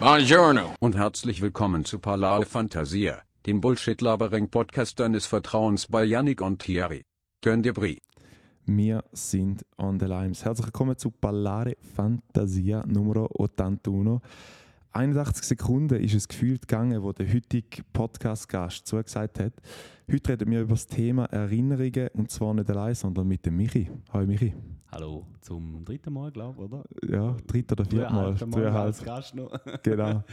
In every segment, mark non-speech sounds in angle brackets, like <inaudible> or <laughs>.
Buongiorno. und herzlich willkommen zu Palao Fantasia, dem Bullshit-Labering-Podcast deines Vertrauens bei Yannick und Thierry. Gönn dir Brie. Wir sind on the limes. Herzlich willkommen zu Ballare Fantasia Nummer 81. 81 Sekunden ist es gefühlt gegangen, wo der heutige Podcast-Gast zugesagt hat. Heute reden wir über das Thema Erinnerungen und zwar nicht allein, sondern mit dem Michi. Hallo Michi. Hallo, zum dritten Mal, glaube ich, oder? Ja, dritte oder vierte Mal. Mal als Gast noch. <laughs> Genau.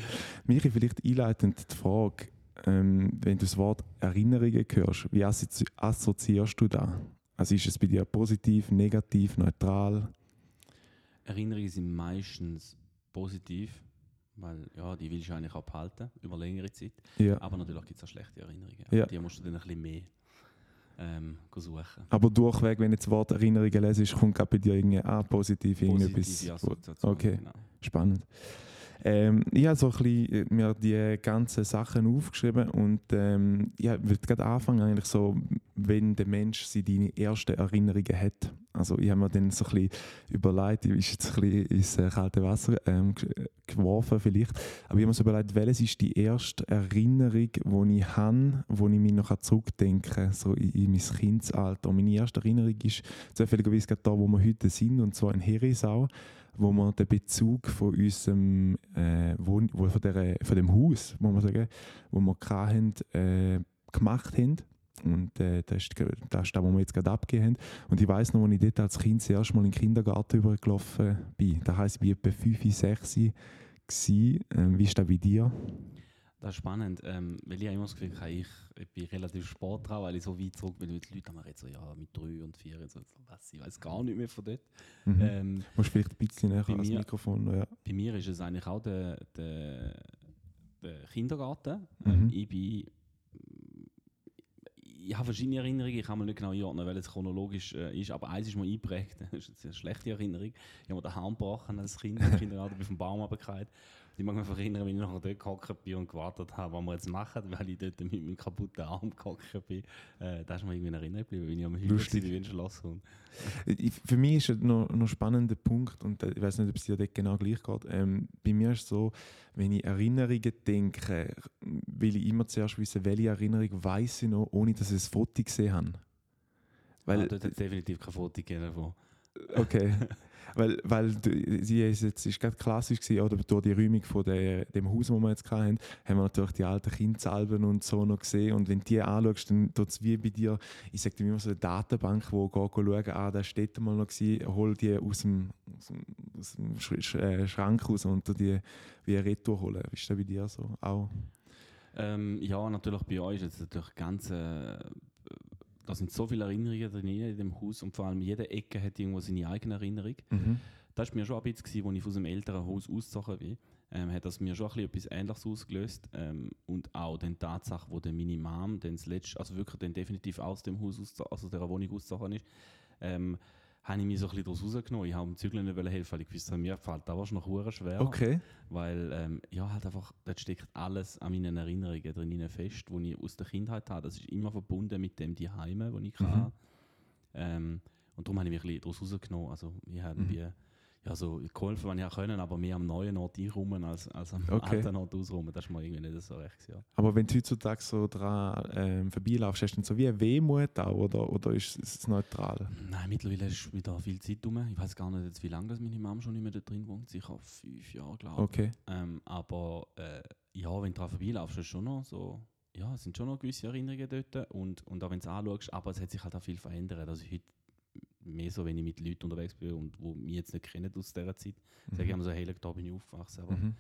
Michi, vielleicht einleitend die Frage, ähm, wenn du das Wort Erinnerungen hörst, wie assozi assoziierst du da? Also ist es bei dir positiv, negativ, neutral? Erinnerungen sind meistens positiv, weil ja, die willst du eigentlich auch behalten, über längere Zeit. Ja. Aber natürlich gibt es auch schlechte Erinnerungen. Ja. Die musst du dann ein bisschen mehr ähm, suchen. Aber durchweg, wenn du das Wort Erinnerungen lesest, kommt gerade bei dir irgendwie ah, positiv irgendetwas. Positive Assoziation, Okay. Genau. Spannend. Ähm, ich habe so ein bisschen äh, mir die ganzen Sachen aufgeschrieben und ähm, ich würde gerade anfangen, eigentlich so, wenn der Mensch seine ersten Erinnerungen hat. Also ich habe mir dann so ein bisschen überlegt, ich ist jetzt ein bisschen ins äh, kalte Wasser ähm, äh, geworfen vielleicht, aber ich habe mir überlegt, welches ist die erste Erinnerung, die ich habe, wo ich mich noch zurückdenken kann, so in, in mein Kindesalter. Und meine erste Erinnerung ist zufälligerweise gerade da, wo wir heute sind, und zwar in Herisau wo wir den Bezug von unserem äh, Wohn wo von, der, von dem Haus, muss man sagen, wo wir hatten, äh, gemacht haben. Und äh, das, ist, das ist das, was wir jetzt gerade abgegeben haben. Und ich weiss noch, als ich dort als Kind das erste Mal in den Kindergarten übergelaufen bin. Das heisst, ich war etwa 5, 6 gewesen. Ähm, wie ist das bei dir? Das ist spannend, ähm, weil ich immer das Gefühl habe, ich, ich bin relativ sporttrau, weil ich so weit zurück bin, weil die Leute haben jetzt so, ja, mit drei und vier, und so, was, ich weiß gar nicht mehr von dort. Mhm. Ähm, Musst vielleicht ein bisschen näher ans mir- Mikrofon. Ja. bei mir ist es eigentlich auch der, der, der Kindergarten. Mhm. Ähm, ich bin. Ich habe verschiedene Erinnerungen, ich kann mir nicht genau einordnen, weil es chronologisch äh, ist, aber eins ist mir eingeprägt, <laughs> das ist eine schlechte Erinnerung. Ich habe mir den Arm gebrochen als Kind im <laughs> Kindergarten, bin vom Baum runtergefallen. Ich mag mich erinnern, wenn ich nachher dort gehockt bin und gewartet habe, was wir jetzt machen, weil ich dort mit meinem kaputten Arm gehockt bin. Äh, da ist mir irgendwie in Erinnerung geblieben, wenn ich am Hügel wie ein Schlosshund. Für mich ist es noch, noch ein spannender Punkt, und äh, ich weiß nicht, ob es dir dort genau gleich geht. Ähm, bei mir ist es so, wenn ich Erinnerungen denke, will ich immer zuerst wissen, welche Erinnerung weiß ich noch, ohne dass ich ein Foto gesehen habe. Weil, ah, dort hat es definitiv kein Foto gegeben davon. okay. <laughs> weil, weil sie ist jetzt ist gerade klassisch gewesen, oder durch die Räumung von der, dem Haus, wo wir jetzt hatten, haben wir natürlich die alten Kindsalben und so noch gesehen. Und wenn du die anschaust, dann tut es wie bei dir, ich sage dir immer so eine Datenbank, wo du schauen, ah, da steht mal noch gewesen, hol die aus dem, aus dem, aus dem äh, Schrank raus und die wie Retour holen. Ist das bei dir so? Auch? Ähm, ja, natürlich bei euch ist jetzt natürlich ganz. Äh, da sind so viele Erinnerungen drin in dem Haus und vor allem jede Ecke hat irgendwo seine eigene Erinnerung. Mhm. Das war mir schon ein bisschen, als ich aus dem älteren Haus ausgezogen bin. Ähm, hat das mir schon ein bisschen etwas Ähnliches ausgelöst. Ähm, und auch die Tatsache, wo dann meine Mom dann das letzte, also wirklich dann definitiv aus dem Haus, ausgezo- also der Wohnung ausgezogen ist, ähm, habe ich mich so ein bisschen daraus rausgenommen. Ich habe dem Zügeln nicht helfen, weil ich wusste, mir fällt da wahrscheinlich hure schwer. Okay. Weil, ähm, ja, halt einfach, dort steckt alles an meinen Erinnerungen drin fest, die ich aus der Kindheit habe. Das ist immer verbunden mit dem die Heime, die ich Mhm. hatte. Ähm, und darum habe ich mich ein bisschen daraus rausgenommen. Also, ich habe Mhm. Wie, ja, so geholfen, wenn ich auch können, aber mehr am neuen Ort einräumen als, als am Okay. alten Ort ausräumen. Das ist mir irgendwie nicht so recht. gewesen, Ja. Aber wenn du heutzutage so dran ähm, vorbeilaufst, hast du dann so wie eine Wehmut auch, oder, oder ist es neutral? Nein, mittlerweile ist wieder viel Zeit rum. Ich weiß gar nicht, jetzt, wie lange das meine Mom schon nicht mehr da drin wohnt. Sicher fünf Jahre, glaube ich. Okay. Ähm, aber äh, ja, wenn du daran vorbeilaufst, ist schon noch so, ja, es sind schon noch gewisse Erinnerungen dort und, und auch wenn du es anschaust, aber es hat sich halt auch viel verändert. Also heute mehr so, wenn ich mit Leuten unterwegs bin und wo mich jetzt nicht kennen aus dieser Zeit, sage ich immer so, hey, da bin ich aufgewachsen, aber Mhm.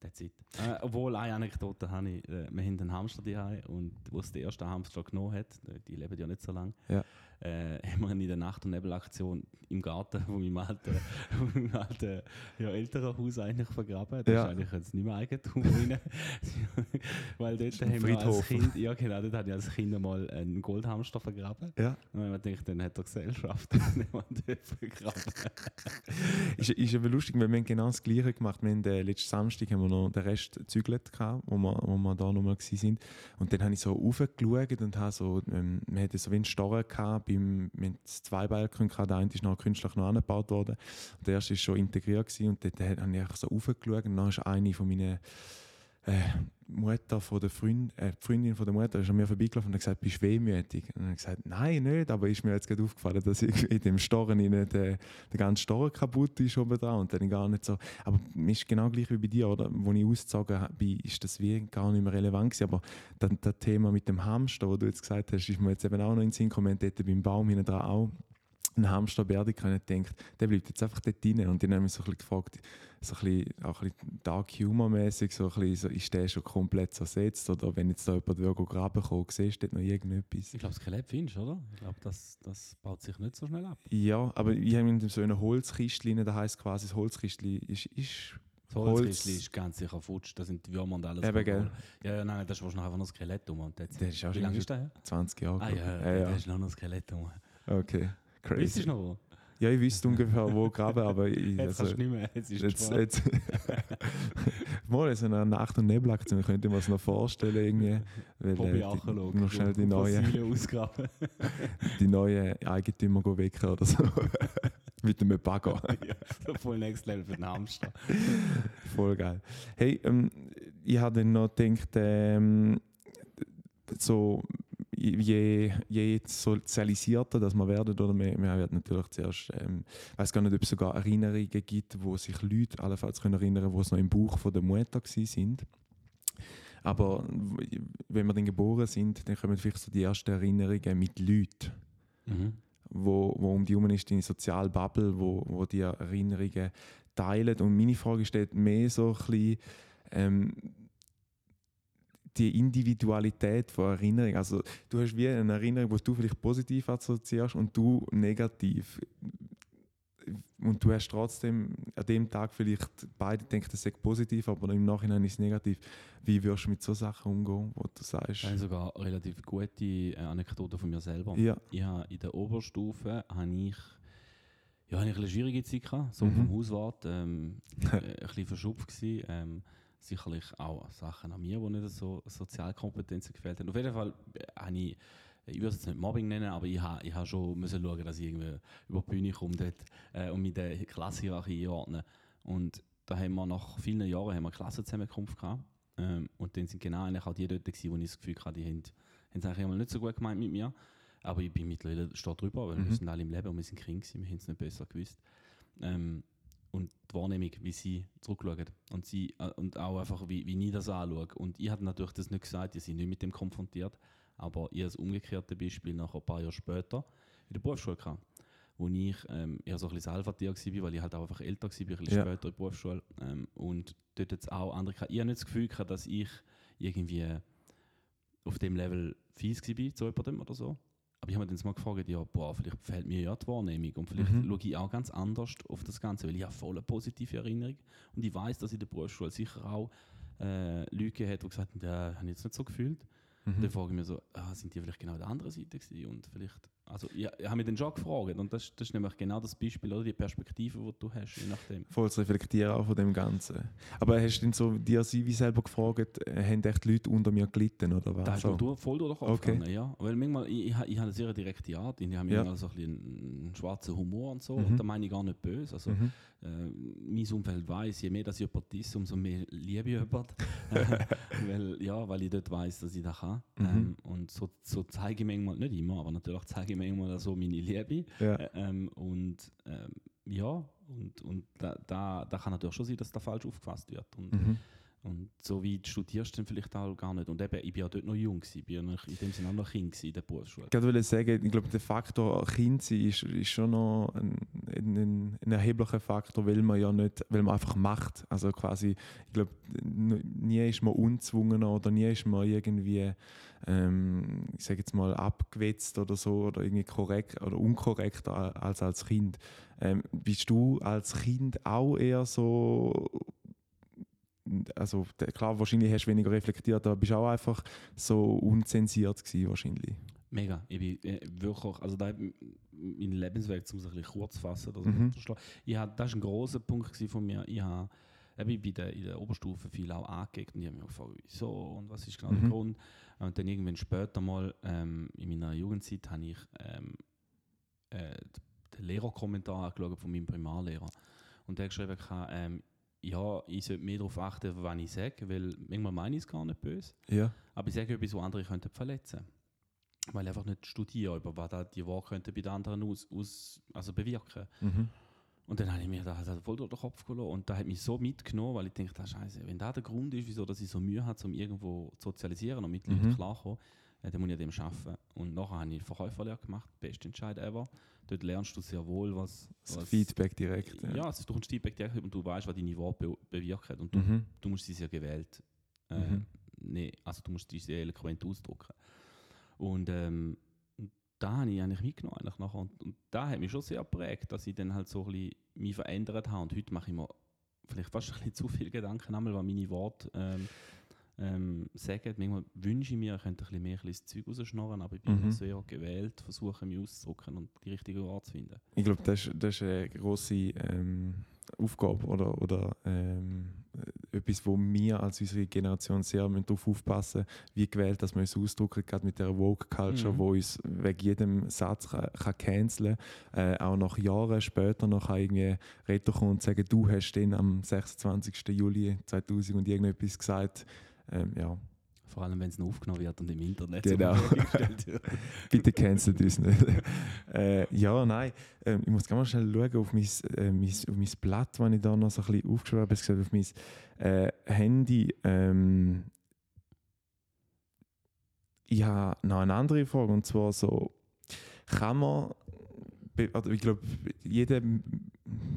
that's it. Äh, obwohl, eine Anekdote habe ich, äh, wir haben einen Hamster daheim und wo es der erste Hamster genommen hat, die leben ja nicht so lange, Ja. Äh, <laughs> haben wir in der Nacht- und Nebelaktion im Garten von meinem alten, von <laughs> meinem alten ja, älteren Haus eigentlich vergraben. Das Ja. ist eigentlich jetzt nicht mehr Eigentum rein. <laughs> Weil dort haben wir als. Kind, ja genau, dort hatte ich als Kind mal einen Goldhamster vergraben. Ja. Und wenn man denkt, dann hat er Gesellschaft, dann dort vergraben. Ist, ist aber lustig, weil wir haben genau das Gleiche gemacht. Wir haben, äh, letzten Samstag haben wir noch den Rest gezügelt, wo wir, wo wir da nochmal waren. Und dann habe ich so raufgeschaut und habe so, ähm, wir hatten so wie einen Storren gehabt, beim, hatten zwei Balken gehabt, der eine ist noch künstlich noch angebaut worden. Der erste ist schon integriert gewesen, und dort habe ich so raufgeschaut und dann ist eine von meinen äh, Mutter von der Freund, äh, die Freundin von der Mutter ist an mir vorbeigelaufen und hat gesagt, bist du wehmütig? Und ich habe gesagt, nein, nicht, aber ist mir jetzt gerade aufgefallen, dass ich in dem Storren der, der ganze Storren kaputt ist oben dran und dann gar nicht so, aber es ist genau gleich wie bei dir, oder? Wo ich ausgezogen bin, ist das wie gar nicht mehr relevant gewesen, aber das, das Thema mit dem Hamster, wo du jetzt gesagt hast, ist mir jetzt eben auch noch in den Sinn gekommen, beim Baum hinten dran auch ein Hamster Berdi nicht denkt, der bleibt jetzt einfach dort drin. Und dann haben wir so ein bisschen gefragt, so ein bisschen, auch ein bisschen Dark Humor mäßig, so ein bisschen, so, ist der schon komplett zersetzt? Oder wenn jetzt da jemand will, graben kommt, siehst du dort noch irgendetwas? Ich glaube, das Skelett findest du, oder? Ich glaube, das, das baut sich nicht so schnell ab. Ja, aber ich habe in so einer Holzkistchen, da heisst quasi, das Holzkistchen ist, ist das Holzkistchen ist ganz sicher futsch, da sind die Würmer und alles. Eben, gell? Ja, ja, nein, das ist wahrscheinlich einfach noch ein Skelett um. Und Der ist auch wie lange ist der? 20 Jahre. Ah ja, ja, ja, der ist noch ein Skelett um. Okay, crazy. Weißt du noch wo? Ja, ich wüsste ungefähr, wo graben, aber ich, Jetzt also, kannst du nicht mehr, jetzt ist jetzt, <laughs> es jetzt Mal so eine Nacht- und Nebelaktion, könnte man es noch vorstellen irgendwie. Weil, äh, die, noch schnell die neue, ausgraben. <laughs> die neuen Eigentümer wecken oder so. <laughs> Mit einem Bagger. ja, voll Next Level für den Hamster. Voll geil. Hey, ähm, ich habe dann noch gedacht, ähm, so je, je sozialisierter dass man werden, oder wir, wir werden natürlich zuerst, ähm, ich weiß gar nicht, ob es sogar Erinnerungen gibt, wo sich Leute allenfalls können erinnern können, die noch im Buch von der Mutter sind. Aber wenn wir dann geboren sind, dann kommen vielleicht so die ersten Erinnerungen mit Leuten Mhm. wo, wo um die herum ist, deine soziale Bubble, wo, wo die Erinnerungen teilen. Und meine Frage steht mehr so ein bisschen, ähm, die Individualität von Erinnerungen. Also du hast wie eine Erinnerung, die du vielleicht positiv assoziierst und du negativ. Und du hast trotzdem an dem Tag vielleicht beide denken, das sei positiv, aber im Nachhinein ist es negativ. Wie würdest du mit so Sachen umgehen, wo du sagst? Ich habe sogar eine relativ gute äh, Anekdote von mir selber. Ja. Ich habe in der Oberstufe habe ich, ja, habe ich eine schwierige Zeit gehabt, so Mhm. vom Hauswart, ähm, <laughs> äh, ein bisschen verschupft gewesen. Ähm, sicherlich auch Sachen an mir, die nicht so Sozialkompetenzen gefehlt haben. Auf jeden Fall äh, habe ich, ich würde es jetzt nicht Mobbing nennen, aber ich habe, ich habe schon müssen schauen, dass ich irgendwie über die Bühne komme dort, äh, und mit der Klassenhierarchie einordnen. Und da haben wir nach vielen Jahren haben wir eine Klassenzusammenkunft gehabt. Ähm, und dann sind genau eigentlich auch die dort gewesen, wo ich das Gefühl hatte, die haben, haben es eigentlich einmal nicht so gut gemeint mit mir. Aber ich bin mittlerweile stehe drüber, weil Mhm. wir sind alle im Leben und wir sind Kinder wir haben es nicht besser gewusst. Ähm, und die Wahrnehmung, wie sie zurückschauen und, sie, äh, und auch einfach, wie, wie ich das anschaue. Und ich habe natürlich das nicht gesagt, ich bin nicht mit dem konfrontiert, aber ich habe das umgekehrte Beispiel nach ein paar Jahren später in der Berufsschule gehabt, wo ich ähm, eher so ein bisschen Salvatier war, weil ich halt auch einfach älter war, ein bisschen Ja. später in der Berufsschule. Ähm, und dort jetzt auch andere gehabt. Ich habe nicht das Gefühl gehabt, dass ich irgendwie auf dem Level fies war zu jemandem oder so. Aber ich habe mich dann mal gefragt, ja, boah, vielleicht fehlt mir ja die Wahrnehmung und vielleicht Mhm. schaue ich auch ganz anders auf das Ganze, weil ich habe voll eine positive Erinnerung und ich weiß, dass in der Berufsschule sicher auch äh, Leute hat, die gesagt haben, ja, habe ich jetzt nicht so gefühlt. Mhm. Dann frage ich mich so, ah, sind die vielleicht genau auf der anderen Seite gewesen? Und vielleicht, also ich, ich habe mich dann schon gefragt und das, das ist nämlich genau das Beispiel, oder die Perspektive, die du hast, je nachdem. Voll zu reflektieren auch von dem Ganzen. Aber hast du denn so dir wie selber gefragt, äh, haben echt Leute unter mir gelitten oder was? Da so? mir durch, voll durch Okay. ja. Weil manchmal, ich, ich, ich habe eine sehr direkte Art, ich habe Ja. so ein bisschen einen, einen schwarzen Humor und so, Mhm. und da meine ich gar nicht böse. Also, Mhm. äh, mein Umfeld weiß, je mehr dass jemand ist, umso mehr liebe ich jemanden. <laughs> <laughs> weil, ja, weil ich dort weiß, dass ich das kann. Mhm. Ähm, und so, so zeige ich manchmal, nicht immer, aber natürlich zeige ich manchmal so meine Liebe. Ja. Ähm, und ähm, ja, und, und da, da, da kann natürlich schon sein, dass da falsch aufgefasst wird. Und, Mhm. Und so weit studierst du dann vielleicht auch gar nicht. Und eben, ich bin ja dort noch jung, gewesen, ich bin ja in dem Sinne auch noch Kind in der Berufsschule. Ich wollte sagen, ich glaube, der Faktor Kind sein ist, ist schon noch ein, ein, ein, erheblicher Faktor, weil man ja nicht, weil man einfach macht. Also quasi, ich glaube, nie ist man unzwungener oder nie ist man irgendwie, ähm, ich sage jetzt mal, abgewetzt oder so oder irgendwie korrekt oder unkorrekter als als Kind. Ähm, bist du als Kind auch eher so also klar, wahrscheinlich hast du weniger reflektiert, aber bist auch einfach so unzensiert gewesen, wahrscheinlich. Mega. Ich bin äh, wirklich, also da, mein Lebensweg, um es ein bisschen kurz zu fassen, oder Mhm. ich hab, das war ein großer Punkt von mir. Ich habe eben bei der, in der Oberstufe viel auch angeguckt und ich habe mich gefragt, wieso und was ist genau Mhm. der Grund. Und dann irgendwann später mal, ähm, in meiner Jugendzeit, habe ich ähm, äh, den Lehrerkommentar angeschaut von meinem Primarlehrer. Und der hat geschrieben, ähm, ja, ich sollte mehr darauf achten, was ich sage, weil manchmal meine ich es gar nicht böse. Ja. Aber ich sage etwas, was andere könnten verletzen Weil ich einfach nicht studiere, über was da die Worte könnten bei den anderen aus, aus, also bewirken. Mhm. Und dann habe ich mir das halt voll durch den Kopf gelassen. Und da hat mich so mitgenommen, weil ich dachte, ah, Scheiße, wenn da der Grund ist, wieso dass ich so Mühe habe, um irgendwo zu sozialisieren und mit Leuten Mhm. klarzukommen, dann muss ich an dem arbeiten. Und nachher habe ich Verkäuferlehre gemacht, beste Entscheid ever. Dort lernst du sehr wohl, was. Das was Feedback direkt. ja, also du kommst Feedback direkt und du weißt, was deine Worte be bewirken. Und du, Mhm. du musst sie sehr gewählt. Äh, Mhm. nee, also du musst die sehr eloquent ausdrücken. Und ähm, da habe ich eigentlich mitgenommen. Eigentlich nachher. Und, und da hat mich schon sehr geprägt, dass ich dann halt so ein bisschen mich verändert habe. Und heute mache ich mir vielleicht fast ein bisschen zu viel Gedanken, einmal, was meine Worte ähm, ähm, sagen. Manchmal wünsche ich mir, ich könnte ein bisschen mehr ein bisschen Zeug rausschnorren, aber ich bin Mhm. sehr gewählt, versuche mich auszudrücken und die richtige Worte zu finden. Ich glaube, das, ist- das ist eine grosse ähm, Aufgabe oder, oder ähm, äh, etwas, wo wir als unsere Generation sehr darauf aufpassen müssen, wie gewählt dass wir uns ausdrücken, gerade mit der Woke-Culture, Mhm. wo uns wegen jedem Satz kann, kann canceln äh, Auch nach Jahren später noch kann irgendwie Retter kommen und sagen, du hast den am 26. Juli 2000 und irgendetwas gesagt. Ähm, ja, Vor allem, wenn es noch aufgenommen wird und im Internet Genau. <laughs> wird. <laughs> Bitte cancelt uns nicht. <laughs> äh, ja, nein. Ähm, ich muss ganz mal schnell schauen auf mein, äh, mein, auf mein Blatt, das ich da noch so ein bisschen aufgeschrieben habe. Gesagt, auf mein äh, Handy. Ähm, ich habe noch eine andere Frage und zwar so, kann man, ich glaube, jeder,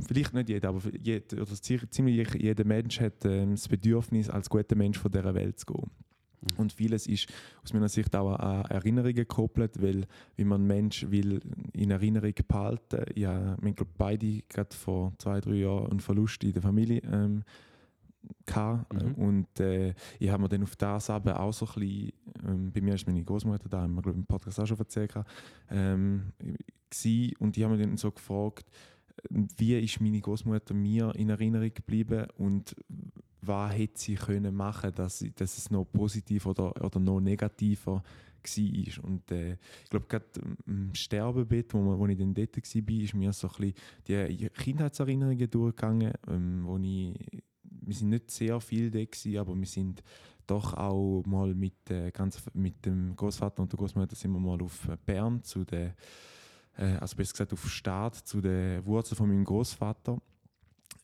vielleicht nicht jeder, aber jeder, oder zi- ziemlich jeder Mensch hat ähm, das Bedürfnis, als guter Mensch von dieser Welt zu gehen. Mhm. Und vieles ist aus meiner Sicht auch an Erinnerungen gekoppelt, weil wie man einen Mensch will in Erinnerung behalten, ja, wir glaube beide gerade vor zwei, drei Jahren einen Verlust in der Familie ähm, gehabt. Mhm. und äh, ich habe mir dann auf das aber auch so ein bisschen, ähm, bei mir ist meine Großmutter da, haben wir glaube ich im Podcast auch schon erzählt, ähm, gsi. und ich habe mir dann so gefragt, wie ist meine Großmutter mir in Erinnerung geblieben und was hätte sie können machen, dass, sie- dass es noch positiv oder, oder noch negativer war. Und äh, ich glaube, gerade im Sterbebett, wo, wo ich dann dort war, ist mir so ein bisschen die Kindheitserinnerungen durchgegangen, ähm, wo ich, wir sind nicht sehr viel da gewesen, aber wir sind doch auch mal mit, äh, ganz, mit dem Großvater und der Großmutter sind wir mal auf äh, Bern zu der, äh, also besser gesagt auf Start zu den Wurzeln von meinem Großvater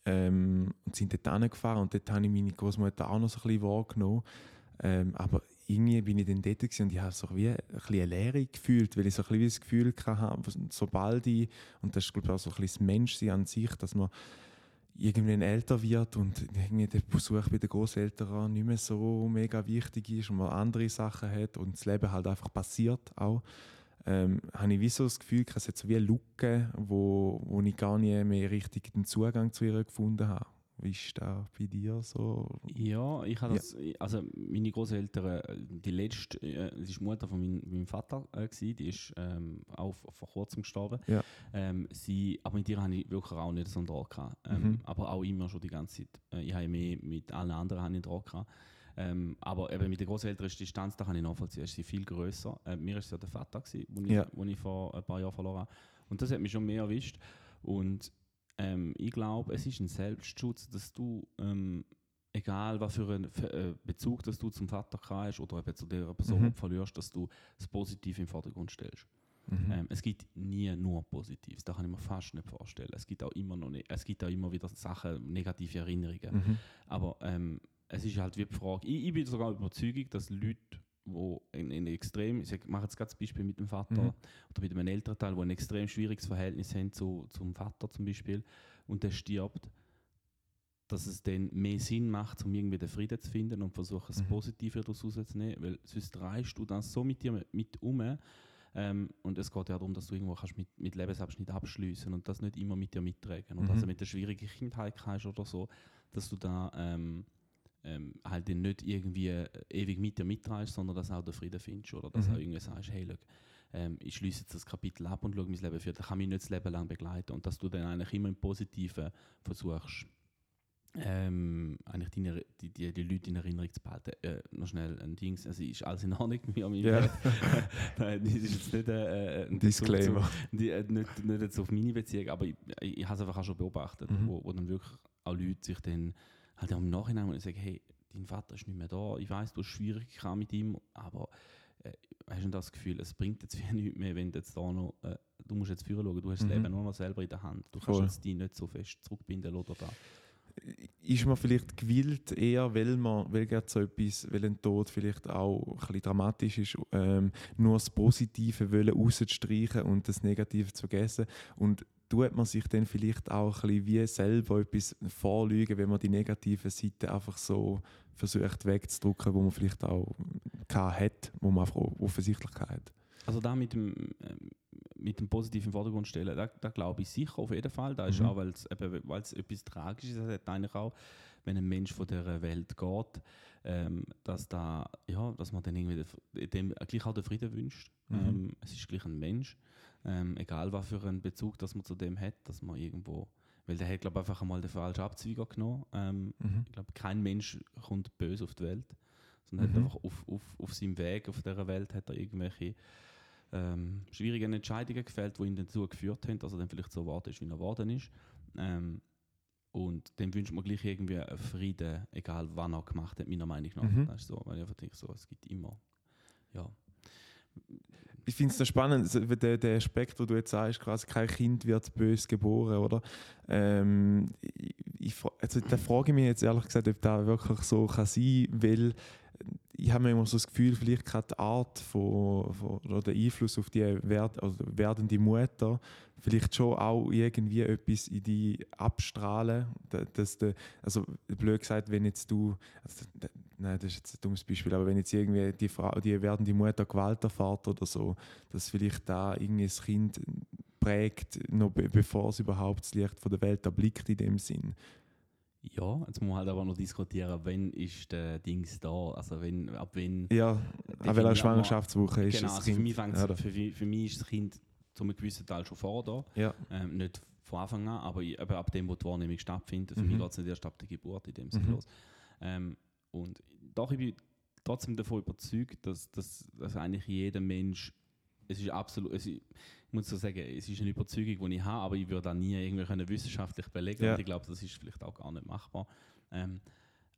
ähm, und sind dort hingefahren und dort habe ich meine Großmutter auch noch so ein bisschen wahrgenommen. Ähm, aber irgendwie bin ich dann dort und ich habe so wie ein bisschen eine Leere gefühlt, weil ich so ein bisschen das Gefühl hatte, sobald ich, und das ist glaube ich auch so ein bisschen das Menschsein an sich, dass man irgendwann älter wird und irgendwie der Besuch bei den Großeltern nicht mehr so mega wichtig ist und man andere Sachen hat und das Leben halt einfach passiert auch, ähm, habe ich wie so das Gefühl, es hat so wie eine Lücke, wo, wo ich gar nicht mehr richtig den Zugang zu ihr gefunden habe. Wie ist das bei dir so? Ja, ich habe Ja. das, also meine Großeltern, äh, die letzte, äh, ist die Mutter von meinem, meinem Vater äh, gewesen, die ist ähm, auch vor kurzem gestorben. Ja. Ähm, sie, aber mit ihr habe ich wirklich auch nicht so einen Draht gehabt. Ähm, Mhm. Aber auch immer schon die ganze Zeit. Äh, ich habe mehr mit allen anderen habe ich einen Draht gehabt. Ähm, aber eben mit den Großeltern ist die Distanz, da kann ich nachvollziehen, ist sie viel grösser. Äh, mir ist es ja der Vater gewesen, den ich, wo ich vor ein paar Jahren verloren habe. Und das hat mich schon mehr erwischt. Und ähm, ich glaube, es ist ein Selbstschutz, dass du, ähm, egal was für einen äh, Bezug dass du zum Vater hast oder eben zu der Person Mhm. verlierst, dass du das Positive im Vordergrund stellst. Mhm. Ähm, es gibt nie nur Positives, das kann ich mir fast nicht vorstellen. Es gibt auch immer noch nicht, es gibt auch immer wieder Sachen, negative Erinnerungen. Mhm. Aber ähm, es ist halt wie die Frage, ich, ich bin sogar überzeugt, dass Leute, die in, in extrem, ich mache jetzt gerade das Beispiel mit dem Vater Mhm. oder mit einem älteren Teil, die ein extrem schwieriges Verhältnis haben zu, zum Vater zum Beispiel und der stirbt, dass es dann mehr Sinn macht, um irgendwie den Frieden zu finden und versuchen, das Mhm. Positive daraus rauszunehmen, weil sonst reißt du das so mit dir mit um ähm, und es geht ja darum, dass du irgendwo kannst mit, mit Lebensabschnitt abschließen und das nicht immer mit dir mittragen. Und Mhm. also mit der schwierigen Kindheit hast oder so, dass du da ähm, ähm, halt dann nicht irgendwie äh, ewig mit dir mittreibst, sondern dass auch der Frieden findest oder dass Mhm. auch irgendwie sagst, hey, look, ähm, ich schließe jetzt das Kapitel ab und schaue mein Leben für, das kann mich nicht das Leben lang begleiten und dass du dann eigentlich immer im Positiven versuchst ähm, eigentlich die, die, die, die Leute in Erinnerung zu behalten. Äh, noch schnell ein Ding, also ist alles in Ordnung mit mir. Ja. <laughs> Nein, das ist jetzt nicht äh, ein Disclaimer. Zu, die, äh, nicht, nicht jetzt auf meine Beziehung, aber ich, ich, ich habe es einfach auch schon beobachtet, Mhm. wo, wo dann wirklich auch Leute sich dann halt auch im Nachhinein und sagen, hey, dein Vater ist nicht mehr da, ich weiß, du hast Schwierigkeiten mit ihm, aber äh, hast du das Gefühl, es bringt jetzt wie <laughs> nichts mehr, wenn du jetzt da noch, äh, du musst jetzt führen schauen, du hast Mhm. das Leben nur noch selber in der Hand, du kannst Voll. jetzt dich nicht so fest zurückbinden oder da. ist man vielleicht gewillt, eher, weil man, weil gerade so etwas, weil ein Tod vielleicht auch ein bisschen dramatisch ist, ähm, nur das Positive wollen rauszustreichen und das Negative zu vergessen. Und tut man sich dann vielleicht auch ein bisschen wie selber etwas vorlügen, wenn man die negative Seite einfach so versucht wegzudrücken, wo man vielleicht auch hat, wo man einfach offensichtlich hat. Also da mit dem, ähm, mit dem positiven Vordergrund stellen, da, da glaube ich sicher auf jeden Fall. Da ist Mhm. auch, weil es etwas Tragisches hat, eigentlich auch, wenn ein Mensch von der Welt geht, ähm, dass da, ja, dass man dann irgendwie dem gleich auch den Frieden wünscht. Mhm. Ähm, es ist gleich ein Mensch, ähm, egal was für einen Bezug dass man zu dem hat, dass man irgendwo, weil der hat glaube einfach einmal den falschen Abzweiger genommen. Ähm, Mhm. ich glaube, kein Mensch kommt böse auf die Welt, sondern hat Mhm. einfach auf, auf, auf seinem Weg auf dieser Welt hat er irgendwelche ähm, schwierigen Entscheidungen gefällt, die ihn dazu geführt haben, dass er dann vielleicht so geworden ist, wie er geworden ist. Ähm, und dem wünscht man gleich irgendwie einen Frieden, egal wann er gemacht hat, meiner Meinung nach. Mhm. Das ist so, weil ich einfach denke, so, es gibt immer, ja. Ich finde es noch spannend, der, der Aspekt, wo du jetzt sagst, quasi kein Kind wird böse geboren, oder? Ähm, ich, also, da frage ich mich jetzt ehrlich gesagt, ob das wirklich so kann sein kann, weil ich habe immer so das Gefühl, vielleicht kann die Art von, von, oder der Einfluss auf die werd, also werdende Mutter vielleicht schon auch irgendwie etwas in die abstrahlen. Da- Dass der, also blöd gesagt, wenn jetzt du, also, nein, das ist jetzt ein dummes Beispiel, aber wenn jetzt irgendwie die Frau, die werdende Mutter Gewalt erfährt oder so, dass vielleicht da irgendwie das Kind prägt, noch be bevor es überhaupt das Licht von der Welt erblickt in dem Sinn. Ja, jetzt muss man halt aber noch diskutieren, wann ist der Dings da, also wenn, ab wenn Ja, Definieren welcher Schwangerschaftswoche ist genau, das also Kind? für, mich fängt's, Ja, oder? für, für, für mich ist das Kind zu einem gewissen Teil schon vor da. Ja. Ähm, nicht von Anfang an, aber eben ab dem, wo die Wahrnehmung stattfindet. Für Mhm. mich geht es nicht erst ab der Geburt in dem Sinne Mhm. los. Ähm, und doch, ich bin trotzdem davon überzeugt, dass, dass, dass eigentlich jeder Mensch, es ist absolut, es ist, ich muss so sagen, es ist eine Überzeugung, die ich habe, aber ich würde auch nie irgendwie können wissenschaftlich belegen Ja. ich glaube, das ist vielleicht auch gar nicht machbar. Ähm,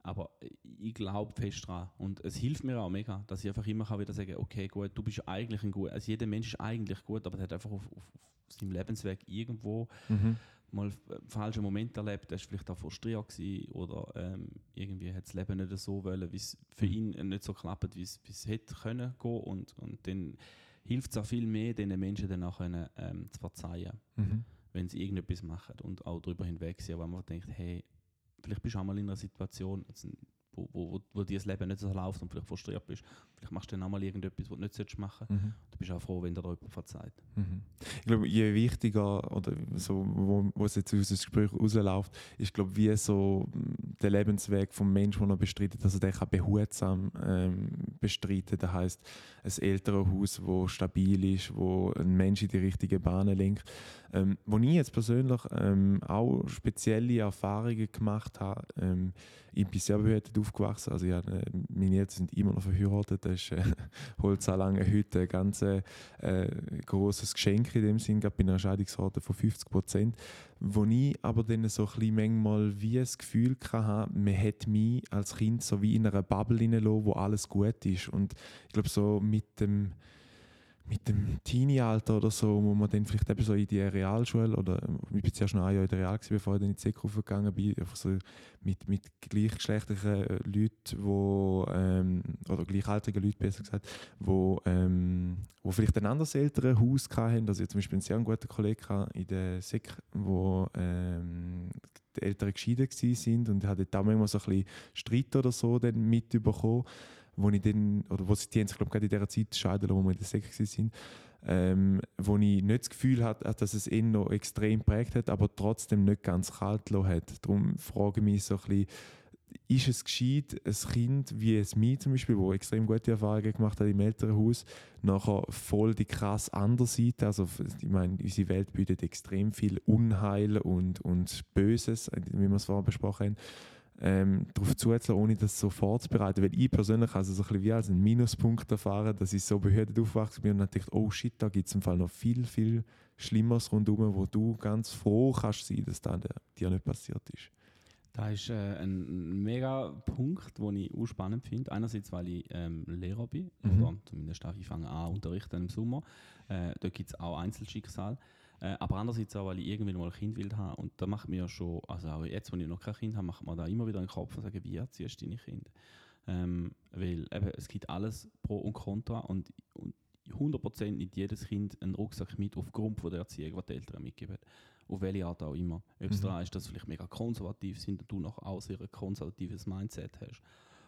aber ich glaube fest dran und es hilft mir auch mega, dass ich einfach immer kann wieder sagen okay, gut, du bist eigentlich ein gut, also jeder Mensch ist eigentlich gut, aber er hat einfach auf, auf, auf seinem Lebensweg irgendwo Mhm. Mal einen falschen Moment erlebt, er war vielleicht auch frustriert gewesen oder ähm, irgendwie hat das Leben nicht so wollen, wie es für ihn nicht so klappt, wie es, hätte können gehen und, und dann hilft es auch viel mehr, diesen Menschen dann auch können, ähm, zu verzeihen, Mhm. wenn sie irgendetwas machen und auch darüber hinweg sind, aber man denkt, hey, vielleicht bist du auch mal in einer Situation, jetzt, wo, wo, wo, wo dir das Leben nicht so läuft und vielleicht frustriert bist, vielleicht machst du dann auch mal irgendetwas, was du nicht solltest machen Mhm. Du bist auch froh, wenn dir da jemand verzeiht. Mhm. Ich glaube, je wichtiger, oder so, wo, wo es jetzt aus dem Gespräch rausläuft, ist, glaube wie so mm, der Lebensweg vom Menschen, den er bestreitet, dass er den kann behutsam ähm, bestreiten Das heißt ein Elternhaus, wo stabil ist, wo ein Mensch in die richtige Bahn lenkt. Ähm, wo ich jetzt persönlich ähm, auch spezielle Erfahrungen gemacht habe, ähm, ich bin sehr behütet aufgewachsen, also ich habe, äh, meine Eltern sind immer noch verheiratet, das ist äh, <laughs> Holzanlange heute ein ganz äh, großes Geschenk in dem Sinn, gerade bei einer Scheidungsrate von 50 Prozent, wo ich aber dann so ein bisschen manchmal wie das Gefühl hatte, man hat mich als Kind so wie in einer Bubble hineingelassen, wo alles gut ist. Und ich glaube so mit dem mit dem Teenie-Alter oder so, wo man dann vielleicht eben so in die Realschule oder ähm, ich bin zuerst noch ein Jahr in der Real, gewesen, bevor ich dann in die Sek gegangen bin, einfach so mit, mit gleichgeschlechtlichen Leuten, wo, ähm, oder gleichaltrigen Leuten besser gesagt, wo, ähm, wo vielleicht ein anderes älteres Haus hatten. Also ich zum Beispiel einen sehr guten Kollegen in der Sek, wo ähm, die Eltern geschieden sind. Und hatte da manchmal so ein bisschen Streit oder so mitbekommen wo ich dann, oder wo sie die haben sich, glaube gerade in dieser Zeit scheiden lassen, wo wir in der Sek sind, ähm, wo ich nicht das Gefühl hatte, dass es ihn noch extrem prägt hat, aber trotzdem nicht ganz kalt hat. Darum frage ich mich so ein bisschen, ist es gescheit, ein Kind wie es mir zum Beispiel, wo extrem gute Erfahrungen gemacht hat im Elternhaus, nachher voll die krass andere Seite, also ich meine, unsere Welt bietet extrem viel Unheil und, und Böses, wie wir es vorhin besprochen haben, ähm, darauf zuzulassen, ohne das so vorzubereiten. Weil ich persönlich also so ein bisschen wie als einen Minuspunkt erfahren, dass ich so behütet aufgewachsen bin und dann dachte, oh shit, da gibt es im Fall noch viel, viel Schlimmeres rundherum, wo du ganz froh kannst sein, dass das dir nicht passiert ist. Das ist äh, ein mega Punkt, den ich auch spannend finde. Einerseits, weil ich ähm, Lehrer bin, mhm. oder zumindest darf ich fange an unterrichten im Sommer. Äh, da gibt es auch Einzelschicksal. Äh, aber andererseits auch, weil ich irgendwann mal ein Kind will haben. Und da macht mir schon, also auch jetzt, wo ich noch kein Kind habe, macht man da immer wieder in den Kopf und sagt, wie erziehst du deine Kinder? Ähm, weil eben, es gibt alles Pro und Contra und, und 100% nicht jedes Kind einen Rucksack mit aufgrund von der Erziehung, die die Eltern mitgeben. Auf welche Art auch immer. Ob es mhm. daran ist, dass sie vielleicht mega konservativ sind und du noch auch sehr ein konservatives Mindset hast.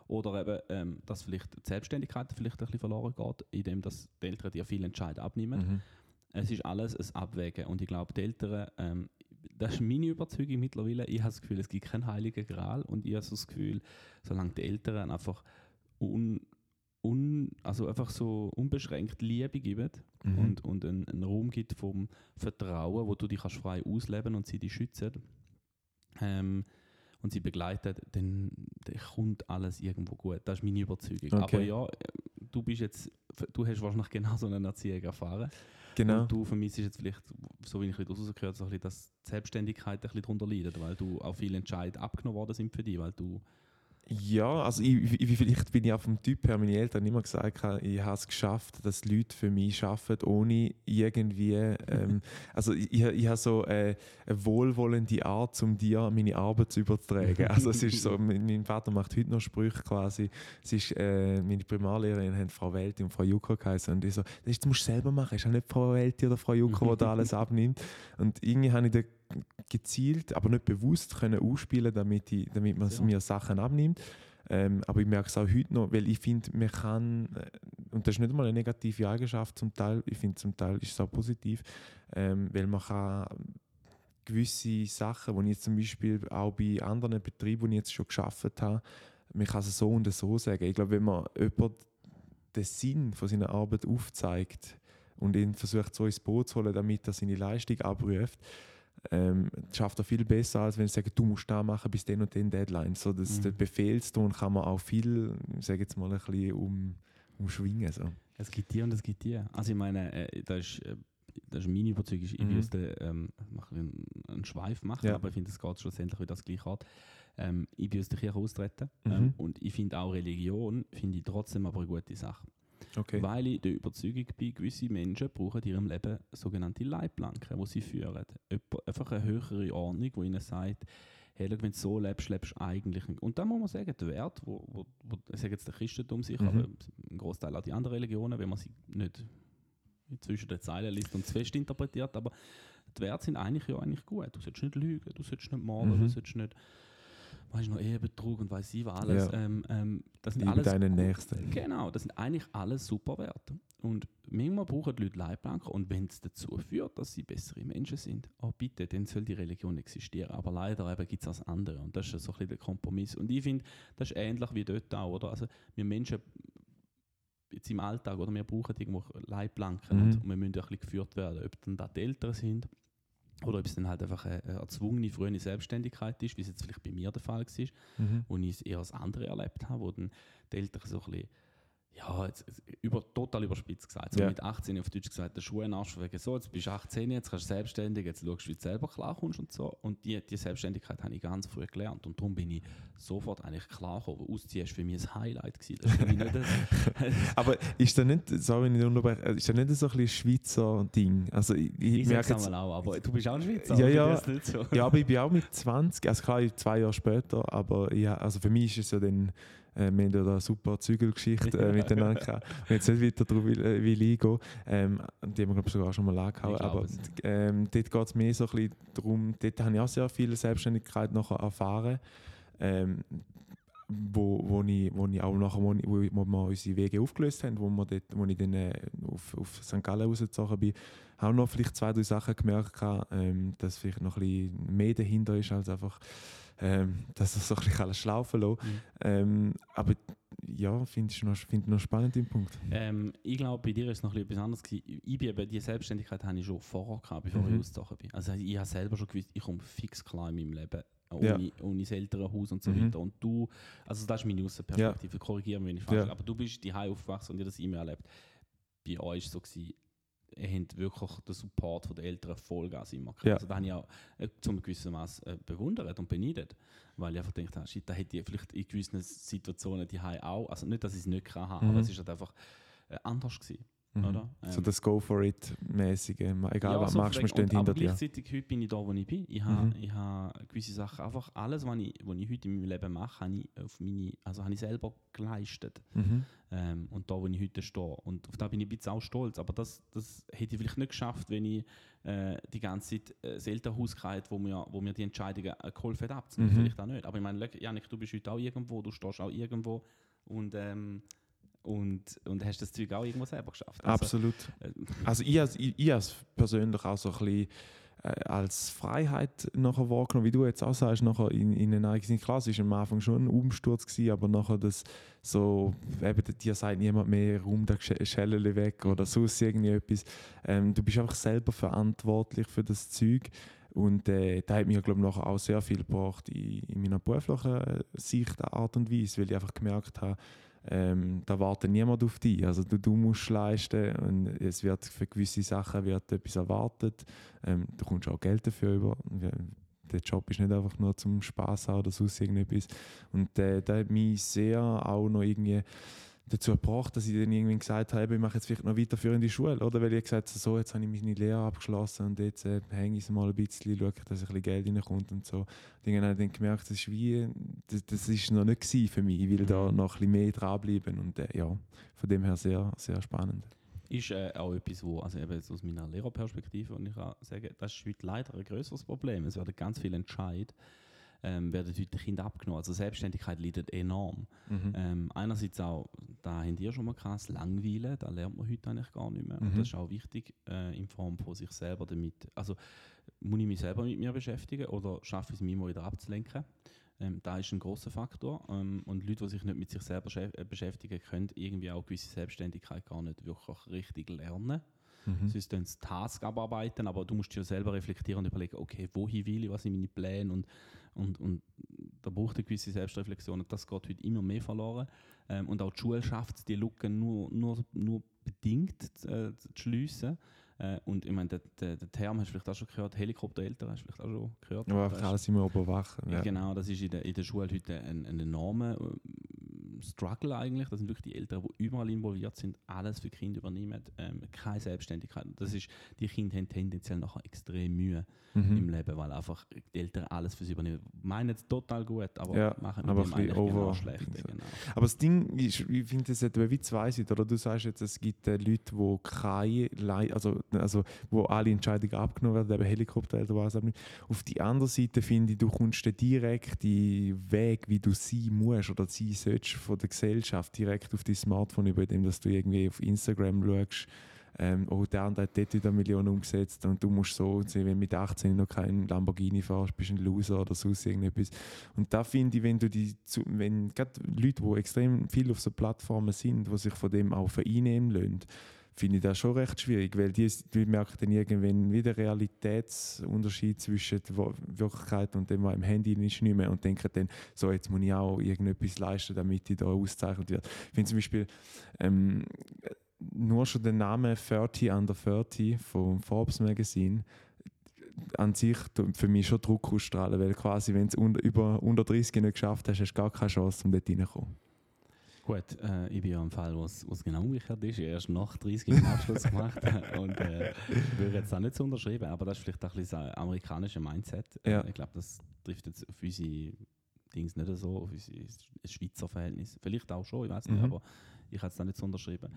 Oder eben, ähm, dass vielleicht die Selbstständigkeit vielleicht ein bisschen verloren geht, indem dass die Eltern dir viel Entscheid abnehmen. Mhm. Es ist alles ein Abwägen und ich glaube, die Eltern, ähm, das ist meine Überzeugung mittlerweile, ich habe das Gefühl, es gibt keinen heiligen Gral und ich habe so das Gefühl, solange die Eltern einfach un, un, also einfach so unbeschränkt Liebe geben mhm. und, und einen, einen, Raum gibt vom Vertrauen, wo du dich kannst frei ausleben und sie dich schützen ähm, und sie begleiten, dann, dann, kommt alles irgendwo gut. Das ist meine Überzeugung. Okay. Aber ja, du bist jetzt, du hast wahrscheinlich genau so eine Erziehung erfahren. Genau. Und du vermisst jetzt vielleicht, so wie ich rausgehört so dass die Selbstständigkeit ein bisschen darunter leidet, weil du auch viele Entscheidungen abgenommen worden sind für dich, weil du ja, also ich, ich, vielleicht bin ich auch vom Typ her, meine Eltern immer gesagt, ich habe es geschafft, dass Leute für mich arbeiten, ohne irgendwie, ähm, <laughs> also ich, ich habe so äh, eine wohlwollende Art, um dir meine Arbeit zu übertragen. <laughs> Also es ist so, mein Vater macht heute noch Sprüche quasi, es ist, äh, meine Primarlehrerin haben Frau Welti und Frau Jucker geheißen und ich so, das musst du selber machen, es ist auch nicht Frau Welti oder Frau Jucker, die da <laughs> alles abnimmt. Und irgendwie habe ich da gezielt, aber nicht bewusst können ausspielen, damit, ich, damit man ja. mir Sachen abnimmt. Ähm, aber ich merke es auch heute noch, weil ich finde, man kann, äh, und das ist nicht mal eine negative Eigenschaft zum Teil, ich finde zum Teil ist es auch positiv, ähm, weil man kann gewisse Sachen, die ich jetzt zum Beispiel auch bei anderen Betrieben, die ich jetzt schon geschafft habe, man kann es so und so sagen. Ich glaube, wenn man jemand den Sinn von seiner Arbeit aufzeigt und ihn versucht so ins Boot zu holen, damit er seine Leistung abruft, ähm, schafft er viel besser, als wenn ich sage, du musst da machen bis den und den Deadline. So, das, mhm. Den Befehlston kann man auch viel, ich sage jetzt mal, ein bisschen um, umschwingen. So. Es gibt dir und es gibt dir. Also ich meine, äh, da ist, äh, das ist meine Überzeugung, ich mhm. müsste ähm, einen, einen Schweif machen, ja. aber ich finde, es geht schlussendlich wieder das gleiche an. Ähm, ich bin aus der Kirche austreten mhm. ähm, und ich finde auch Religion, finde ich trotzdem aber eine gute Sache. Okay. Weil ich der Überzeugung bin, gewisse Menschen brauchen in ihrem Leben sogenannte Leitplanken, die sie führen. Einfach eine höhere Ordnung, die ihnen sagt, hey, wenn du so lebst, lebst du eigentlich. Und dann muss man sagen, der Wert, wo, wo, wo ich sage jetzt der Christentum sich, mhm. aber ein Großteil auch die anderen Religionen, wenn man sie nicht zwischen den Zeilen liest und zu fest interpretiert, aber die Werte sind eigentlich ja eigentlich gut. Du sollst nicht lügen, du sollst nicht morden, mhm. du sollst nicht weißt du noch, Ehebetrug und weiß ich was alles. Ja. Ähm, ähm, das sind Liebe alles deinen Nächsten. Genau, das sind eigentlich alles super Werte. Und manchmal brauchen die Leute Leitplanken und wenn es dazu führt, dass sie bessere Menschen sind, oh bitte, dann soll die Religion existieren. Aber leider gibt es das andere und das ist so ein bisschen der Kompromiss. Und ich finde, das ist ähnlich wie dort auch, oder? Also wir Menschen jetzt im Alltag, oder wir brauchen irgendwo Leitplanken mhm. und wir müssen ein bisschen geführt werden, ob dann da die Eltern sind oder ob es dann halt einfach eine, eine erzwungene frühe Selbstständigkeit ist, wie es jetzt vielleicht bei mir der Fall war, mhm. wo ich es eher als andere erlebt habe, wo dann die Eltern so ein bisschen ja, jetzt, über, total überspitzt gesagt. So ja. mit 18 auf Deutsch gesagt, der Schuh in Arsch wegen so, jetzt bist du 18, jetzt kannst du selbstständig, jetzt schaust du, wie du selber klarkommst und so. Und die, die Selbstständigkeit habe ich ganz früh gelernt und darum bin ich sofort eigentlich klar gekommen. Ausziehen war für mich ein Highlight. Gewesen. <laughs> <laughs> Aber ist das nicht, sorry, nicht unterbrechen, ist das nicht so ein bisschen Schweizer Ding? Also ich, ich, ich merke jetzt, auch, aber du bist auch ein Schweizer. Ja, ja, so. ja, aber ich bin auch mit 20, also klar, zwei Jahre später, aber ja, also für mich ist es ja dann äh, wir haben ja da eine super Zügelgeschichte äh, miteinander gehabt. Und jetzt nicht weiter darauf will, äh, will eingehen. Ähm, die haben wir, glaube ich, sogar schon mal angehauen. Aber ähm, dort geht es mehr so ein bisschen darum, dort habe ich auch sehr viel Selbstständigkeit noch erfahren. Ähm, wo, wo, ich, wo ich auch nachher, wo, wo wir unsere Wege aufgelöst haben, wo, wir dort, wo ich dann äh, auf, auf St. Gallen rausgezogen bin, auch noch vielleicht zwei, drei Sachen gemerkt, ähm, dass vielleicht noch ein bisschen mehr dahinter ist, als einfach, ähm, dass das so ein bisschen alles schlaufen lässt. Mhm. Ähm, aber ja, finde ich noch, find noch spannend im Punkt. Ähm, ich glaube, bei dir ist es noch etwas anderes gewesen. Ich bin eben, die Selbstständigkeit habe ich schon vorher gehabt, bevor mhm. ich ausgezogen bin. Also ich habe selber schon gewusst, ich komme fix klar in meinem Leben ohne, ja. ohne das Elternhaus und so mhm. weiter. Und du, also das ist meine Außenperspektive, ja. korrigiere mich, wenn ich falsch ja. aber du bist die aufgewachsen und ihr das immer erlebt. Bei euch war es so, gewesen, ihr habt wirklich den Support der Eltern Vollgas immer gehabt. Ja. Also da habe ich auch äh, zum gewissen Maß äh, bewundert und beneidet, weil ich einfach gedacht habe, shit, da hätte ich vielleicht in gewissen Situationen die auch, also nicht, dass ich es nicht kann mhm. aber es ist halt einfach äh, anders gewesen. Mhm. Oder? Ähm, so das Go for it mäßige, egal ja, was so machst, man steht hinter dir. Gleichzeitig heute bin ich da, wo ich bin. Ich habe mhm. hab gewisse Sachen, einfach alles, was ich, was ich heute in meinem Leben mache, habe ich, auf meine, also habe ich selber geleistet. Mhm. Ähm, und da, wo ich heute stehe. Und auf da bin ich ein bisschen auch stolz. Aber das, das hätte ich vielleicht nicht geschafft, wenn ich äh, die ganze Zeit äh, das Elternhaus hatte, wo mir, wo mir die Entscheidungen äh, geholfen hat. Mhm. Vielleicht auch nicht. Aber ich meine, Janik, du bist heute auch irgendwo, du stehst auch irgendwo. Und ähm, und, und hast das Zeug auch irgendwo selber geschafft. Also, Absolut. Äh, also ich, ich, ich habe es persönlich auch so ein bisschen äh, als Freiheit nachher wahrgenommen, wie du jetzt auch sagst, nachher in, in einer eigenen Klasse war am Anfang schon ein Umsturz gewesen, aber nachher das so, eben dir sagt niemand mehr, rum der Schelle weg oder sonst irgendwie etwas. Ähm, du bist einfach selber verantwortlich für das Zeug und äh, da hat mir, glaube ich, nachher auch sehr viel gebracht in, in meiner beruflichen Sicht, Art und Weise, weil ich einfach gemerkt habe, ähm, da wartet niemand auf dich. Also du, du musst leisten und es wird für gewisse Sachen wird etwas erwartet. Ähm, du kommst auch Geld dafür über. Der Job ist nicht einfach nur zum Spaß haben oder sonst irgendetwas. Und äh, da hat mich sehr auch noch irgendwie dazu gebracht, dass ich dann irgendwie gesagt habe, ich mache jetzt vielleicht noch weiterführende Schule, oder? Weil ich gesagt habe, so, jetzt habe ich meine Lehre abgeschlossen und jetzt äh, hänge ich mal ein bisschen, schaue, dass ein bisschen Geld reinkommt und so. Und dann habe ich dann gemerkt, das ist wie, das, das ist noch nicht für mich, ich will da mhm. noch ein bisschen mehr dranbleiben und äh, ja, von dem her sehr, sehr spannend. Ist äh, auch etwas, wo, also eben aus meiner Lehrerperspektive, und ich kann sagen, das ist heute leider ein größeres Problem. Es werden ganz viele Entscheid ähm, werden heute Kinder abgenommen. Also Selbstständigkeit leidet enorm. Mhm. Ähm, einerseits auch, da haben die schon mal krass Langweile, da lernt man heute eigentlich gar nicht mehr. Mhm. Und das ist auch wichtig äh, in Form von sich selber damit. Also muss ich mich selber mit mir beschäftigen oder schaffe ich es mir immer wieder abzulenken? Ähm, da ist ein großer Faktor. Ähm, und Leute, die sich nicht mit sich selber äh, beschäftigen, können irgendwie auch gewisse Selbstständigkeit gar nicht wirklich richtig lernen. Mhm. Sonst dann das Task abarbeiten, aber du musst dir selber reflektieren und überlegen, okay, wohin will ich, was sind meine Pläne und, und, und da braucht eine gewisse Selbstreflexion und das geht heute immer mehr verloren. Ähm, und auch die Schule schafft die Lücken nur, nur, nur bedingt äh, zu schliessen. Äh, und ich meine, der, der, der Term hast du vielleicht auch schon gehört, Helikoptereltern hast du vielleicht auch schon gehört. Ja, einfach alles immer überwachen. Ja. Genau, das ist in der, in der Schule heute ein, ein enormer Struggle eigentlich. Das sind wirklich die Eltern, die überall involviert sind, alles für Kinder übernehmen, ähm, keine Selbstständigkeit. Das ist, die Kinder haben tendenziell nachher extrem Mühe mhm. im Leben, weil einfach die Eltern alles für sie übernehmen. Meinen es total gut, aber ja, machen mit aber dem eigentlich over genau schlecht. Genau. Aber das Ding ist, ich finde, es hat wie zwei Seiten. Oder du sagst jetzt, es gibt äh, Leute, die keine, also, also wo alle Entscheidungen abgenommen werden, eben Helikopter oder was auch nicht. Auf die andere Seite finde ich, du kommst den direkten Weg, wie du sein musst oder sein sollst von der Gesellschaft direkt auf dein Smartphone, über dem dass du irgendwie auf Instagram schaust, ähm, oh, der andere hat dort wieder Millionen umgesetzt und du musst so wenn du mit 18 noch keinen Lamborghini fährst, bist du ein Loser oder sonst irgendetwas. Und da finde ich, wenn du die, wenn gerade Leute, die extrem viel auf so Plattformen sind, die sich von dem auch vereinnehmen lassen, finde ich das schon recht schwierig, weil die, die merken dann irgendwann wieder Realitätsunterschied zwischen der Wirklichkeit und dem, was im Handy ist, nicht mehr und denken dann, so jetzt muss ich auch irgendetwas leisten, damit ich da ausgezeichnet werde. Ich finde zum Beispiel ähm, nur schon der Name 30 under 30 vom Forbes Magazine an sich für mich schon Druck ausstrahlen, weil quasi, wenn du unter, über unter 30 nicht geschafft hast, hast du gar keine Chance, um dort reinzukommen. Gut, äh, ich bin ja im Fall, was, genau umgekehrt ist. Ich habe erst nach 30 den Abschluss gemacht <laughs> und äh, würde jetzt auch nicht so unterschreiben, aber das ist vielleicht auch ein bisschen das amerikanische Mindset. Ja. Ich glaube, das trifft jetzt auf unsere Dings nicht so, auf unser Schweizer Verhältnis. Vielleicht auch schon, ich weiß nicht, mhm. aber ich habe es da nicht so unterschrieben.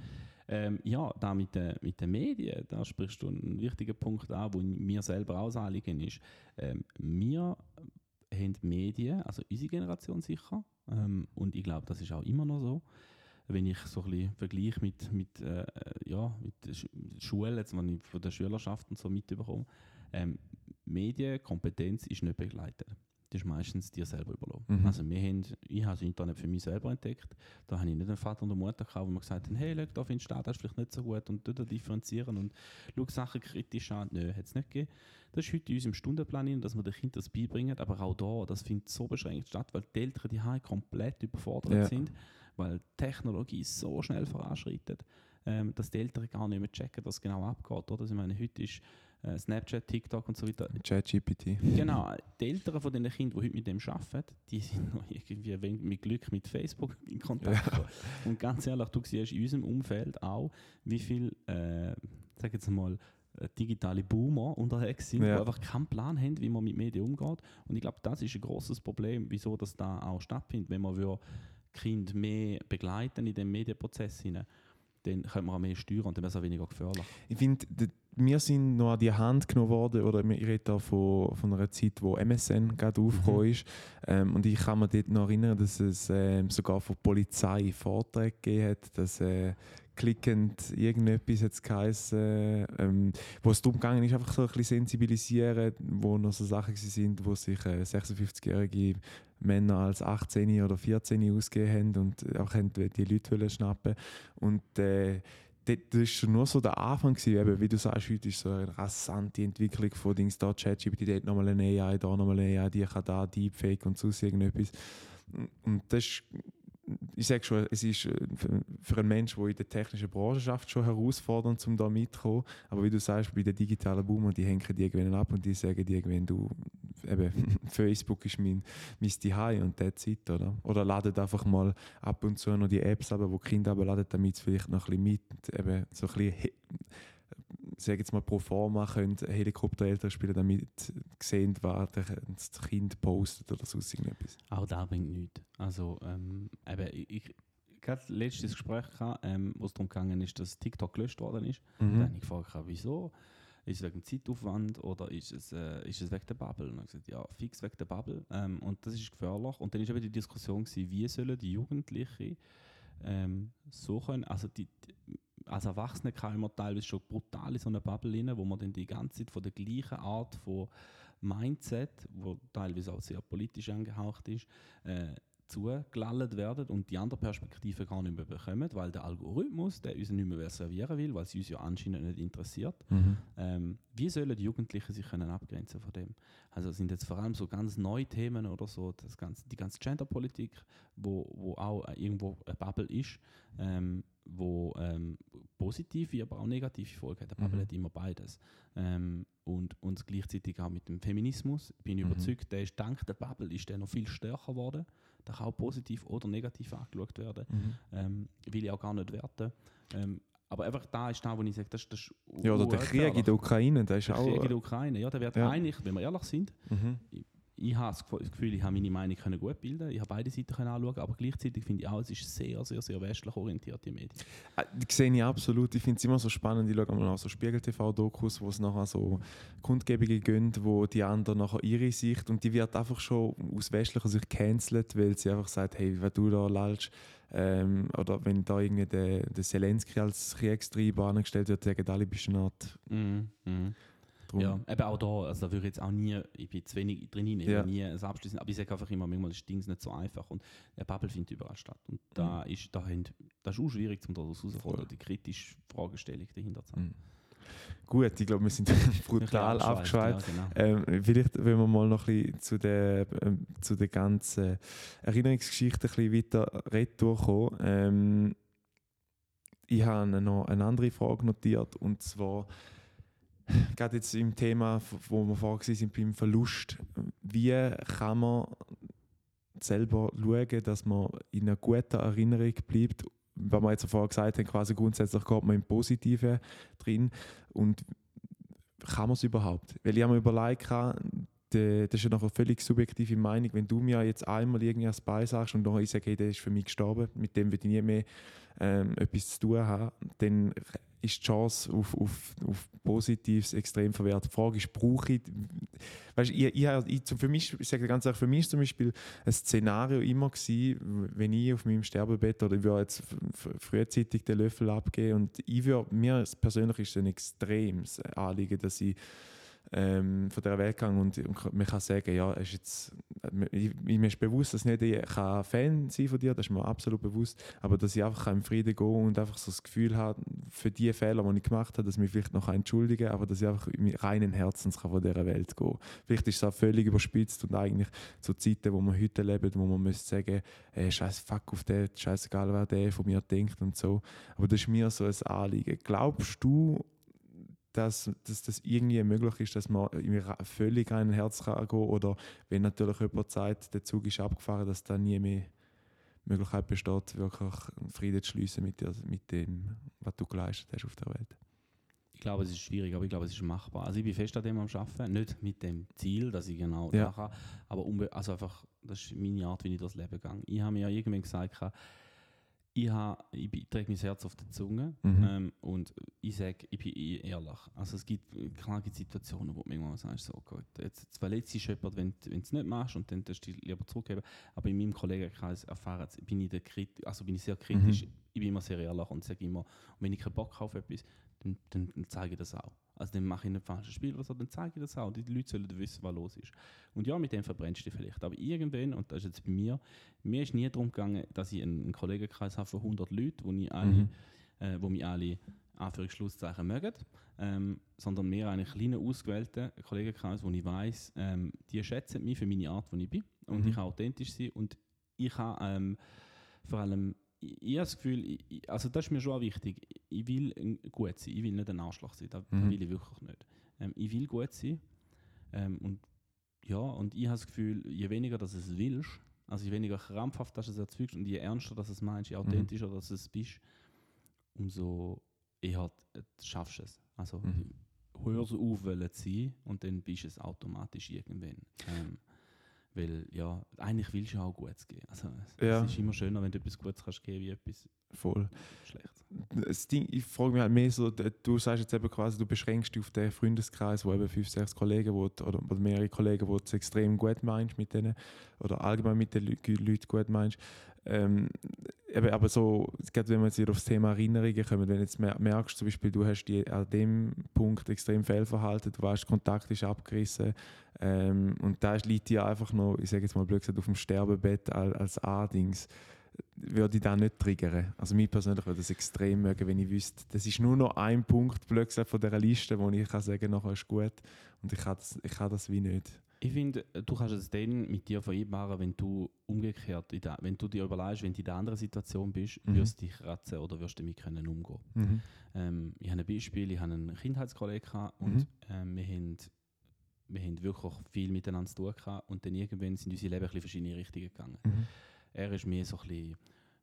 Ähm, ja, da mit, den, mit den Medien, da sprichst du einen wichtigen Punkt an, wo mir selber auch Anliegen ist. Ähm, wir haben Medien, also unsere Generation sicher, ähm, und ich glaube, das ist auch immer noch so. Wenn ich so ein bisschen vergleiche mit, mit, äh, ja, mit Sch Schule, jetzt, wenn ich von der Schülerschaft und so mitbekomme, ähm, Medienkompetenz ist nicht begleitet. Das ist meistens dir selber überlassen. Mhm. Also wir haben, ich habe das Internet für mich selber entdeckt. Da habe ich nicht einen Vater und eine Mutter gehabt, wo mir gesagt haben, hey, schau, da findest du das, das ist vielleicht nicht so gut und da differenzieren und schau Sachen kritisch an. Nö, hat es nicht gegeben. Das ist heute in unserem Stundenplan, drin, dass wir den Kindern das beibringen, aber auch da, das findet so beschränkt statt, weil die Eltern die Hause komplett überfordert Ja. sind, weil Technologie so schnell voranschreitet, ähm, dass die Eltern gar nicht mehr checken, was genau abgeht. Oder? Also ich meine, heute ist Snapchat, TikTok und so weiter. ChatGPT. Genau, die Eltern von den Kindern, die heute mit dem arbeiten, die sind noch irgendwie mit Glück mit Facebook in Kontakt. gekommen. Und ganz ehrlich, du siehst in unserem Umfeld auch, wie viel, äh, sag jetzt mal, äh, digitale Boomer unterwegs sind, Ja. die einfach keinen Plan haben, wie man mit Medien umgeht. Und ich glaube, das ist ein großes Problem, wieso das da auch stattfindet. Wenn man will, Kind mehr begleiten in dem Medienprozess hinein, dann können wir auch mehr steuern und dann wäre es auch weniger gefährlich. Ich finde, wir sind noch an die Hand genommen worden, oder ich rede da von, von einer Zeit, wo MSN gerade aufgekommen ist. Ähm, und ich kann mich dort noch erinnern, dass es ähm, sogar von der Polizei Vorträge gegeben hat, dass äh, klickend irgendetwas jetzt geheißen, ähm, wo es darum gegangen ist, einfach so ein bisschen sensibilisieren, wo noch so Sachen sind, wo sich äh, 56-jährige Männer als 18 oder 14 ausgegeben haben und auch haben die Leute schnappen und äh, das war schon nur so der Anfang, gewesen, wie du sagst, heute ist so eine rasante Entwicklung von Dings da, ChatGPT, der hat nochmal eine AI, da nochmal eine AI, die kann da Deepfake und sonst irgendetwas. Und das ist, ich sage schon, es ist äh, für- einen Menschen, der in der technischen Branche schafft, schon herausfordernd, um da mitzukommen. Aber wie du sagst, bei den digitalen Boomer, die hängen die irgendwann ab und die sagen dir irgendwann, du, eben, <laughs> Facebook ist mein, mein Zuhause und that's it, oder? Oder ladet einfach mal ab und zu noch die Apps ab, wo die Kinder abladen, damit sie vielleicht noch ein bisschen mit, eben so ein bisschen, he- sag jetzt mal pro forma können Helikoptereltern spielen, damit sehen, was das Kind postet oder sonst irgendetwas. Auch da bringt nichts. Also, ähm, eben, ich, gerade letztes Gespräch gehabt, ähm, wo es darum gegangen ist, dass TikTok gelöscht worden ist. Mhm. Dann habe ich gefragt, wieso? Ist es wegen Zeitaufwand oder ist es, äh, ist es wegen der Bubble? Und ich gesagt, ja, fix wegen der Bubble. Ähm, und das ist gefährlich. Und dann eben die Diskussion gewesen, wie sollen die Jugendlichen ähm, so können, also die, die, als Erwachsene kann man teilweise schon brutal in so eine Bubble rein, wo man dann die ganze Zeit von der gleichen Art von Mindset, wo teilweise auch sehr politisch angehaucht ist, äh, zugelallt werden und die andere Perspektive gar nicht mehr bekommen, weil der Algorithmus, der uns nicht mehr servieren will, weil es uns ja anscheinend nicht interessiert. Mhm. Ähm, wie sollen die Jugendlichen sich können abgrenzen von dem? Also sind jetzt vor allem so ganz neue Themen oder so, das ganze, die ganze Genderpolitik, wo, wo auch äh, irgendwo eine Bubble ist, ähm, wo ähm, positive, aber auch negative Folgen hat. Eine Bubble Mhm. hat immer beides. Ähm, und, und gleichzeitig auch mit dem Feminismus. Bin ich Mhm. überzeugt, der ist dank der Bubble ist der noch viel stärker geworden. Der kann auch positiv oder negativ angeschaut werden. Mhm. Ähm, will ich auch gar nicht werten. Ähm, aber einfach da ist da, wo ich sage, das, das ist Ja, oder der Krieg in der Ukraine, der ist der auch. Krieg in der Ukraine, ja, der wird Ja. eigentlich, wenn wir ehrlich sind, Mhm. Ich habe das Gefühl- das ich habe meine Meinung können gut bilden, ich habe beide Seiten können anschauen, aber gleichzeitig finde ich auch, es ist sehr, sehr, sehr westlich orientiert, die Medien. Äh, Die sehe ich absolut. Ich finde es immer so spannend. Ich schaue mal auch so Spiegel-TV-Dokus, wo es nachher so Kundgebungen gehen, wo die anderen nachher ihre Sicht und die wird einfach schon aus westlicher Sicht cancelt, weil sie einfach sagt, hey, wenn du da lalst, ähm, oder wenn da irgendwie der, der Zelensky als Kriegstreiber angestellt wird, sagen alle, bist du eine Art. Drum. Ja, eben auch da, also da würde ich jetzt auch nie, ich bin zu wenig drin, ich Ja. nie es abschließen, aber ich sage einfach immer, manchmal ist Dings nicht so einfach und der Bubble findet überall statt und da ist, da haben, das ist auch schwierig, um daraus herauszufinden, Voll. die kritische Fragestellung dahinter zu haben. Mhm. Gut, ich glaube, wir sind <laughs> brutal Ein abgeschweift. Ja, genau. Ähm, vielleicht, wenn wir mal noch ein bisschen zu der, ähm, zu der ganzen Erinnerungsgeschichte ein bisschen weiter retour kommen. Ähm, ich habe noch eine andere Frage notiert und zwar gerade jetzt im Thema, wo wir vorher sind beim Verlust. Wie kann man selber schauen, dass man in einer guten Erinnerung bleibt? Weil wir jetzt vorher gesagt haben, quasi grundsätzlich geht man im Positiven drin und kann man es überhaupt? Weil ich habe mir überlegt, das ist ja noch eine völlig subjektive Meinung, wenn du mir jetzt einmal irgendwie ein Spy sagst und nachher ich sage, hey, der ist für mich gestorben, mit dem will ich nie mehr ähm, etwas zu tun haben, dann ist die Chance auf, auf, auf Positives extrem verwehrt. Die Frage ist, brauche ich, weißt, ich, ich, ich, für mich, ich sage ganz ehrlich, für mich ist zum Beispiel ein Szenario immer gewesen, wenn ich auf meinem Sterbebett oder ich würde jetzt frühzeitig den Löffel abgeben und ich würde, mir persönlich ist es ein extremes Anliegen, dass ich ähm, von der Welt gegangen und, und man kann sagen, ja, ist jetzt, ich, mir ist bewusst, dass nicht ich kann Fan sein von dir, das ist mir absolut bewusst, aber dass ich einfach im Frieden gehe und einfach so das Gefühl habe, für die Fehler, die ich gemacht habe, dass ich mich vielleicht noch entschuldigen aber dass ich einfach reinen Herzens kann von dieser Welt gehen Vielleicht ist es auch völlig überspitzt und eigentlich zu Zeiten, wo wir heute leben, wo man müsste sagen, hey, scheiß Fuck auf den, scheißegal, wer der von mir denkt und so. Aber das ist mir so ein Anliegen. Glaubst du dass, dass das irgendwie möglich ist, dass man völlig ein Herz kann gehen oder wenn natürlich über Zeit der Zug ist abgefahren, dass da nie mehr Möglichkeit besteht, wirklich Frieden zu schließen mit, mit dem, was du geleistet hast auf der Welt. Ich glaube, es ist schwierig, aber ich glaube, es ist machbar. Also ich bin fest an dem am Arbeiten, nicht mit dem Ziel, dass ich genau ja. kann, aber also einfach, das ist meine Art, wie ich das Leben gehe. Ich habe mir ja irgendwann gesagt, ich, habe, ich trage mein Herz auf der Zunge mhm. ähm, und ich sage, ich bin eh ehrlich. Also es gibt, klar gibt Situationen, wo du irgendwann sagst, so gut, jetzt, jetzt verletzt sich jemand, wenn, du es nicht machst und dann darfst du lieber zurückgeben. Aber in meinem Kollegenkreis erfahren bin ich, der also bin ich sehr kritisch, mhm. ich bin immer sehr ehrlich und sage immer, wenn ich keinen Bock habe auf etwas, dann, dann, dann zeige ich das auch. Also dann mache ich ein falsches Spiel, was dann zeige ich das auch. Die Leute sollen wissen, was los ist. Und ja, mit dem verbrennst du dich vielleicht. Aber irgendwann, und das ist jetzt bei mir, mir ist nie darum gegangen, dass ich einen, Kollegenkreis habe von 100 Leuten, wo, ich alle, mhm. äh, wo mich alle Anführungsschlusszeichen mögen, ähm, sondern mehr einen kleinen, ausgewählten Kollegenkreis, wo ich weiß, ähm, die schätzen mich für meine Art, wie ich bin und mhm. ich kann authentisch sein und ich kann ähm, vor allem ich, ich habe das Gefühl, ich, also das ist mir schon wichtig, ich will gut sein, ich will nicht ein Arschloch sein, das, mhm. will ich wirklich nicht. Ähm, ich will gut sein ähm, und ja, und ich habe das Gefühl, je weniger dass es willst, also je weniger krampfhaft dass du es erzeugst und je ernster dass es meinst, je mhm. authentischer mhm. dass es bist, umso eher schaffst du es. Also mhm. hörst auf zu sein und dann bist du es automatisch irgendwann. Ähm, weil ja, eigentlich willst du ja auch Gutes geben. Also, es, ja. ist immer schöner, wenn du etwas Gutes kannst geben wie etwas Voll. Schlechtes. Das Ding, ich frage mich halt mehr so, du sagst jetzt eben quasi, du beschränkst dich auf den Freundeskreis, wo eben fünf, sechs Kollegen wo, oder, oder mehrere Kollegen, wo du extrem gut meinst mit denen oder allgemein mit den Leuten gut meinst. Ähm, aber so, gerade wenn wir jetzt wieder aufs Thema Erinnerungen kommen, wenn jetzt merkst, zum Beispiel, du hast die, an dem Punkt extrem Fehlverhalten, du weißt, Kontakt ist abgerissen ähm, und da liegt dir einfach noch, ich sage jetzt mal blöd gesagt, auf dem Sterbebett als, als A-Dings würde ich das nicht triggern. Also mich persönlich würde das extrem mögen, wenn ich wüsste, das ist nur noch ein Punkt plötzlich von dieser Liste, wo ich kann sagen nachher ist gut und ich kann das, ich kann das wie nicht. Ich finde, du kannst es dann mit dir vereinbaren, wenn du umgekehrt, der, wenn du dir überlegst, wenn du in der anderen Situation bist, mhm. wirst du dich ratzen oder wirst du damit können umgehen. Mhm. Ähm, ich habe ein Beispiel, ich habe einen Kindheitskollegen und mhm. ähm, wir, haben, wir haben wirklich viel miteinander zu tun gehabt und dann irgendwann sind unsere Leben in verschiedene Richtungen gegangen. Mhm. Er ist mehr so ein bisschen,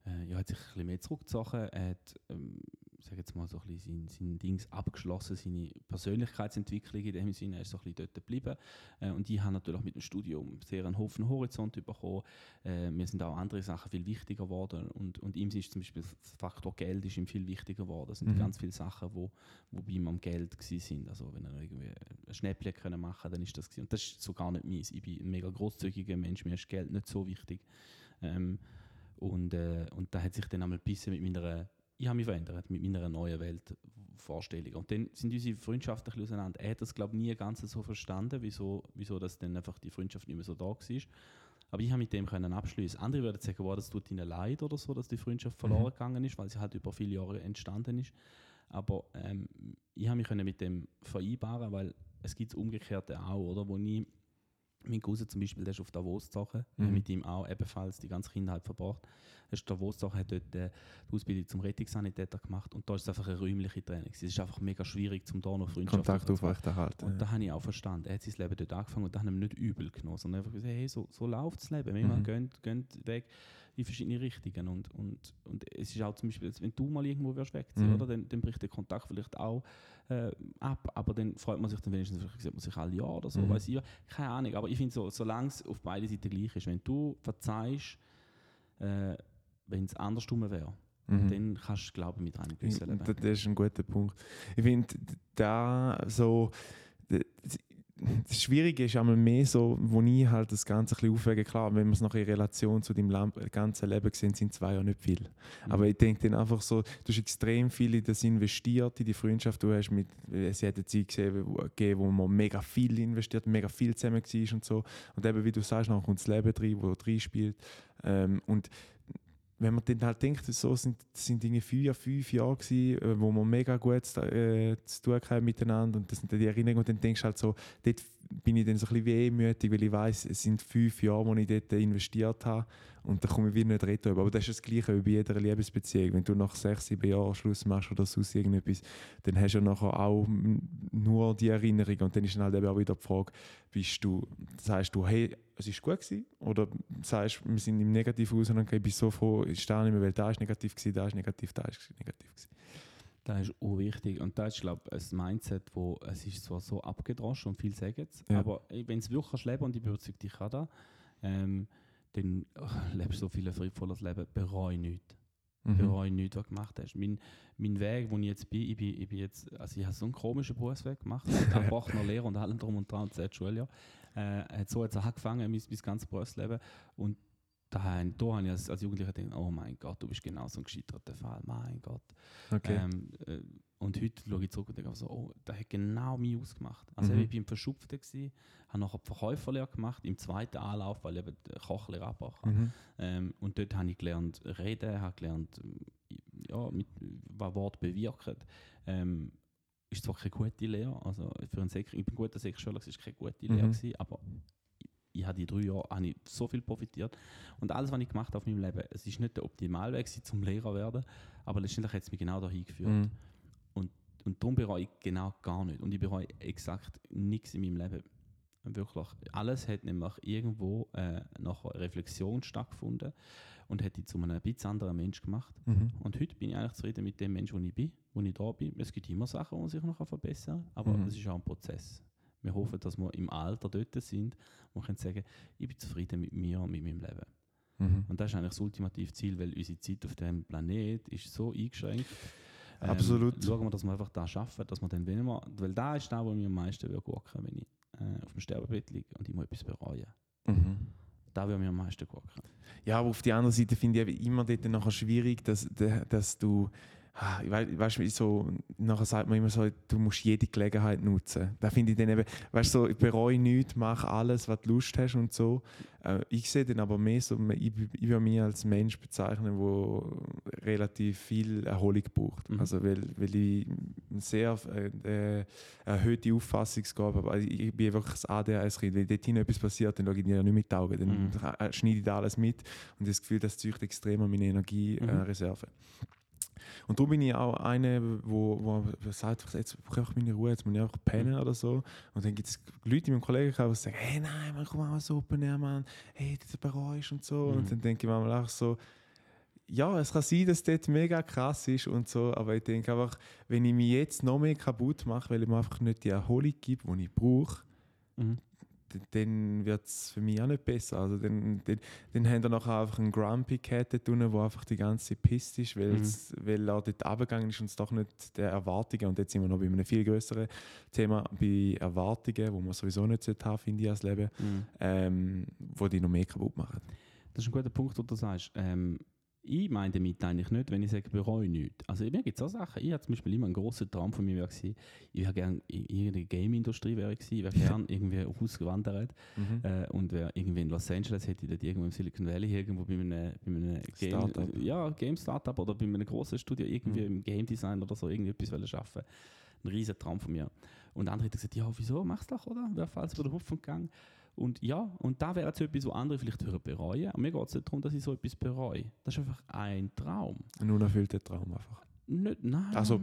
äh, ja, hat sich ein bisschen mehr zurückgezogen, hat ähm, sage jetzt mal, so ein bisschen sein, sein Dings abgeschlossen, seine Persönlichkeitsentwicklung in dem Sinne, er ist so ein bisschen dort geblieben. Äh, und ich habe natürlich mit dem Studium sehr einen Haufen Horizont bekommen. Äh, mir sind auch andere Sachen viel wichtiger geworden und, und ihm ist zum Beispiel der Faktor Geld ist ihm viel wichtiger geworden. Das sind mhm. ganz viele Sachen, wo, wo bei ihm am Geld sind. Also wenn er irgendwie ein Schnäppchen können machen dann ist das gewesen. Und das ist so gar nicht meins. Ich bin ein mega großzügiger Mensch, mir ist Geld nicht so wichtig. Ähm, und, äh, und da hat sich dann einmal ein bisschen mit meiner ich habe mich verändert mit meiner neuen Weltvorstellung. Und dann sind unsere Freundschaften ein bisschen auseinander. Er hat das, glaube ich, nie ganz so verstanden, wieso, wieso das dann einfach die Freundschaft nicht mehr so da war. Aber ich habe mit dem können abschließen. Andere würden sagen, wow, das tut ihnen leid oder so, dass die Freundschaft verloren mhm. gegangen ist, weil sie halt über viele Jahre entstanden ist. Aber ähm, ich habe mich mit dem vereinbaren, weil es gibt das Umgekehrte auch, oder? Wo ich mein Cousin zum Beispiel, der ist auf Davos gezogen, mhm. mit ihm auch ebenfalls die ganze Kindheit verbracht. Er ist Davos gezogen, hat dort äh, die Ausbildung zum Rettungssanitäter gemacht und da ist es einfach eine räumliche Training. Es ist einfach mega schwierig, zum da noch Freundschaft Kontakt aufrechterhalten. Und ja. da habe ich auch verstanden. Er hat sein Leben dort angefangen und da haben wir nicht übel genommen, sondern einfach gesagt, hey, so, so läuft das Leben. Wir mhm. gehen, gehen weg in verschiedene Richtungen. Und, und, und es ist auch zum Beispiel, wenn du mal irgendwo wirst wegziehen, mhm. oder, dann, dann bricht der Kontakt vielleicht auch äh, ab, aber dann freut man sich dann wenigstens, vielleicht sieht man sich alle Jahr oder so, mhm. weiß ich, keine Ahnung, aber ich finde so, solange es auf beide Seiten gleich ist, wenn du verzeihst, äh, wenn es andersrum wäre, Mhm. Dann kannst du, glaube ich, mit einem Gewissen leben. Das, das ist ein guter Punkt. Ich finde, da so. Das Schwierige ist einmal mehr so, wo ich halt das Ganze ein bisschen aufwege. Klar, wenn man es noch in Relation zu deinem ganzen Leben sehen, sind zwei Jahre nicht viel. Mhm. Aber ich denke dann einfach so, du hast extrem viel in das investiert, in die Freundschaft. Du hast mit, es hat eine Zeit gesehen, wo, gegeben, wo man mega viel investiert, mega viel zusammen war und so. Und eben, wie du sagst, dann kommt das Leben rein, wo drin spielt. Ähm, und wenn man dann halt denkt, so sind, sind Dinge vier, fünf Jahre gewesen, äh, wo man mega gut äh, zu tun haben miteinander und das sind dann die Erinnerungen und dann denkst du halt so, dort bin ich dann so ein bisschen wehmütig, weil ich weiß, es sind fünf Jahre, wo ich dort investiert habe und da komme ich wieder nicht retten. Aber das ist das Gleiche wie bei jeder Liebesbeziehung. Wenn du nach sechs, sieben Jahren Schluss machst oder sonst irgendetwas, dann hast du ja nachher auch nur die Erinnerung und dann ist dann halt eben auch wieder die Frage, bist du, sagst du, hey, es ist gut gewesen oder sagst wir sind im Negativen und dann bin ich so froh, ich stehe nicht mehr, weil da ist negativ gewesen, da ist negativ, da ist negativ gewesen. Das ist auch wichtig. Und das ist, glaube ich, ein Mindset, wo es ist zwar so abgedroschen und viel sagen es, Ja. aber wenn es wirklich leben und ich überzeuge dich auch da, ähm, dann oh, lebst du so viel ein friedvolles Leben, bereue nichts. Mhm. Bereue nichts, was du gemacht hast. Mein, mein Weg, wo ich jetzt bin, ich bin, ich bin jetzt, also ich habe so einen komischen Berufsweg gemacht, <laughs> abbrochen noch Lehre und allem drum und dran, und das Schuljahr. Äh, hat so jetzt angefangen, mein, mein ganzes Berufsleben. Und da, haben- da habe ich als, als Jugendlicher gedacht, oh mein Gott, du bist genau so ein gescheiterter Fall, mein Gott. Okay. Ähm, äh, und heute schaue ich zurück und denke so, oh, das hat genau mich ausgemacht. Also Mhm. ich bin Verschupfter gewesen, habe nachher die Verkäuferlehre gemacht, im zweiten Anlauf, weil ich eben Kochlehre habe. Mhm. Ähm, und dort habe ich gelernt reden, habe gelernt, ähm, ja, mit, was Wort bewirken. Ähm, ist zwar keine gute Lehre, also für einen Sek ich bin guter Sekschüler, es ist keine gute Lehre, Mhm. gewesen, aber ich, habe die drei Jahre habe ich so viel profitiert. Und alles, was ich gemacht habe auf meinem Leben, es ist nicht der Optimalweg gewesen, zum Lehrer werden, aber letztendlich hat es mich genau dahin geführt. Mhm. Und darum bereue ich genau gar nicht. Und ich bereue exakt nichts in meinem Leben. Wirklich. Alles hat nämlich irgendwo äh, nach Reflexion stattgefunden und hat dich zu einem bisschen anderen Mensch gemacht. Mhm. Und heute bin ich eigentlich zufrieden mit dem Mensch, wo ich bin, wo ich da bin. Es gibt immer Sachen, die sich noch verbessern aber Mhm. es ist auch ein Prozess. Wir hoffen, dass wir im Alter dort sind und können sagen, ich bin zufrieden mit mir und mit meinem Leben. Mhm. Und das ist eigentlich das ultimative Ziel, weil unsere Zeit auf diesem Planet ist so eingeschränkt. Ähm, Absolut. Schauen wir, dass wir einfach das schaffen, dass wir dann, wenn wir, weil da ist das, wo mir am meisten würde gucken, wenn ich äh, auf dem Sterbebett liege und ich muss etwas bereuen. Mhm. Da würde mir am meisten gucken. Ja, aber auf der anderen Seite finde ich immer dort nachher schwierig, dass, dass du, ich weiß, weißt, so, nachher sagt man immer so, du musst jede Gelegenheit nutzen. Da finde ich dann eben, weißt du, so, ich bereue nichts, mach alles, was du Lust hast und so. Äh, ich sehe dann aber mehr so, ich, ich würde mich als Mensch bezeichnen, der relativ viel Erholung braucht. Mhm. Also, weil, weil ich eine sehr äh, äh, erhöhte Auffassungsgabe habe. Also ich, bin wirklich das ADHS-Kind. Wenn dort etwas passiert, dann schaue ich dir ja nicht mit die Augen. Dann Mhm. äh, schneide ich da alles mit und das Gefühl, das züchtet extrem an meine Mhm. Energiereserve. Und darum bin ich auch eine, wo, wo sagt, jetzt brauche ich meine Ruhe, jetzt muss ich einfach pennen oder so. Und dann gibt es Leute in meinem Kollegenkreis, die sagen, hey nein, man, komm mal so Open Air, Mann, hey, das bereust und so. Mhm. Und dann denke ich mir manchmal auch so, ja, es kann sein, dass das mega krass ist und so, aber ich denke einfach, wenn ich mich jetzt noch mehr kaputt mache, weil ich mir einfach nicht die Erholung gebe, die ich brauche, Mhm. Dann wird es für mich auch nicht besser. Also dann, dann, dann haben wir nachher einfach einen Grumpy Cat dort unten, der einfach die ganze pisst ist, weil, Mhm. weil er dort runtergegangen ist und es doch nicht der Erwartungen, und jetzt sind wir noch bei einem viel größeren Thema, bei Erwartungen, wo man sowieso nicht haben, finde ich, als Leben, Mhm. ähm, wo die noch mehr kaputt machen. Das ist ein guter Punkt, den du sagst. Ähm, ich meine damit eigentlich nicht, wenn ich sage, bereue nichts. Also mir gibt es auch Sachen. Ich habe zum Beispiel immer einen grossen Traum von mir wäre gewesen, ich wäre gerne in irgendeine Game-Industrie wäre ich wäre <laughs> gerne irgendwie ausgewandert Mhm. äh, und wäre irgendwie in Los Angeles, hätte ich dort irgendwo im Silicon Valley irgendwo bei einem, bei einem Game, Startup. ja, Game-Startup oder bei einem großen Studio irgendwie Mhm. im Game Design oder so irgendetwas wollen schaffen. Ein riesen Traum von mir. Und andere haben gesagt, ja, wieso, mach's doch, oder? Wer fällt über den Hupfen gegangen? Und ja, und da wäre jetzt etwas, wo andere vielleicht hören bereuen. Und mir geht es nicht darum, dass ich so etwas bereue. Das ist einfach ein Traum. Ein unerfüllter Traum einfach. Nicht, nein. Also-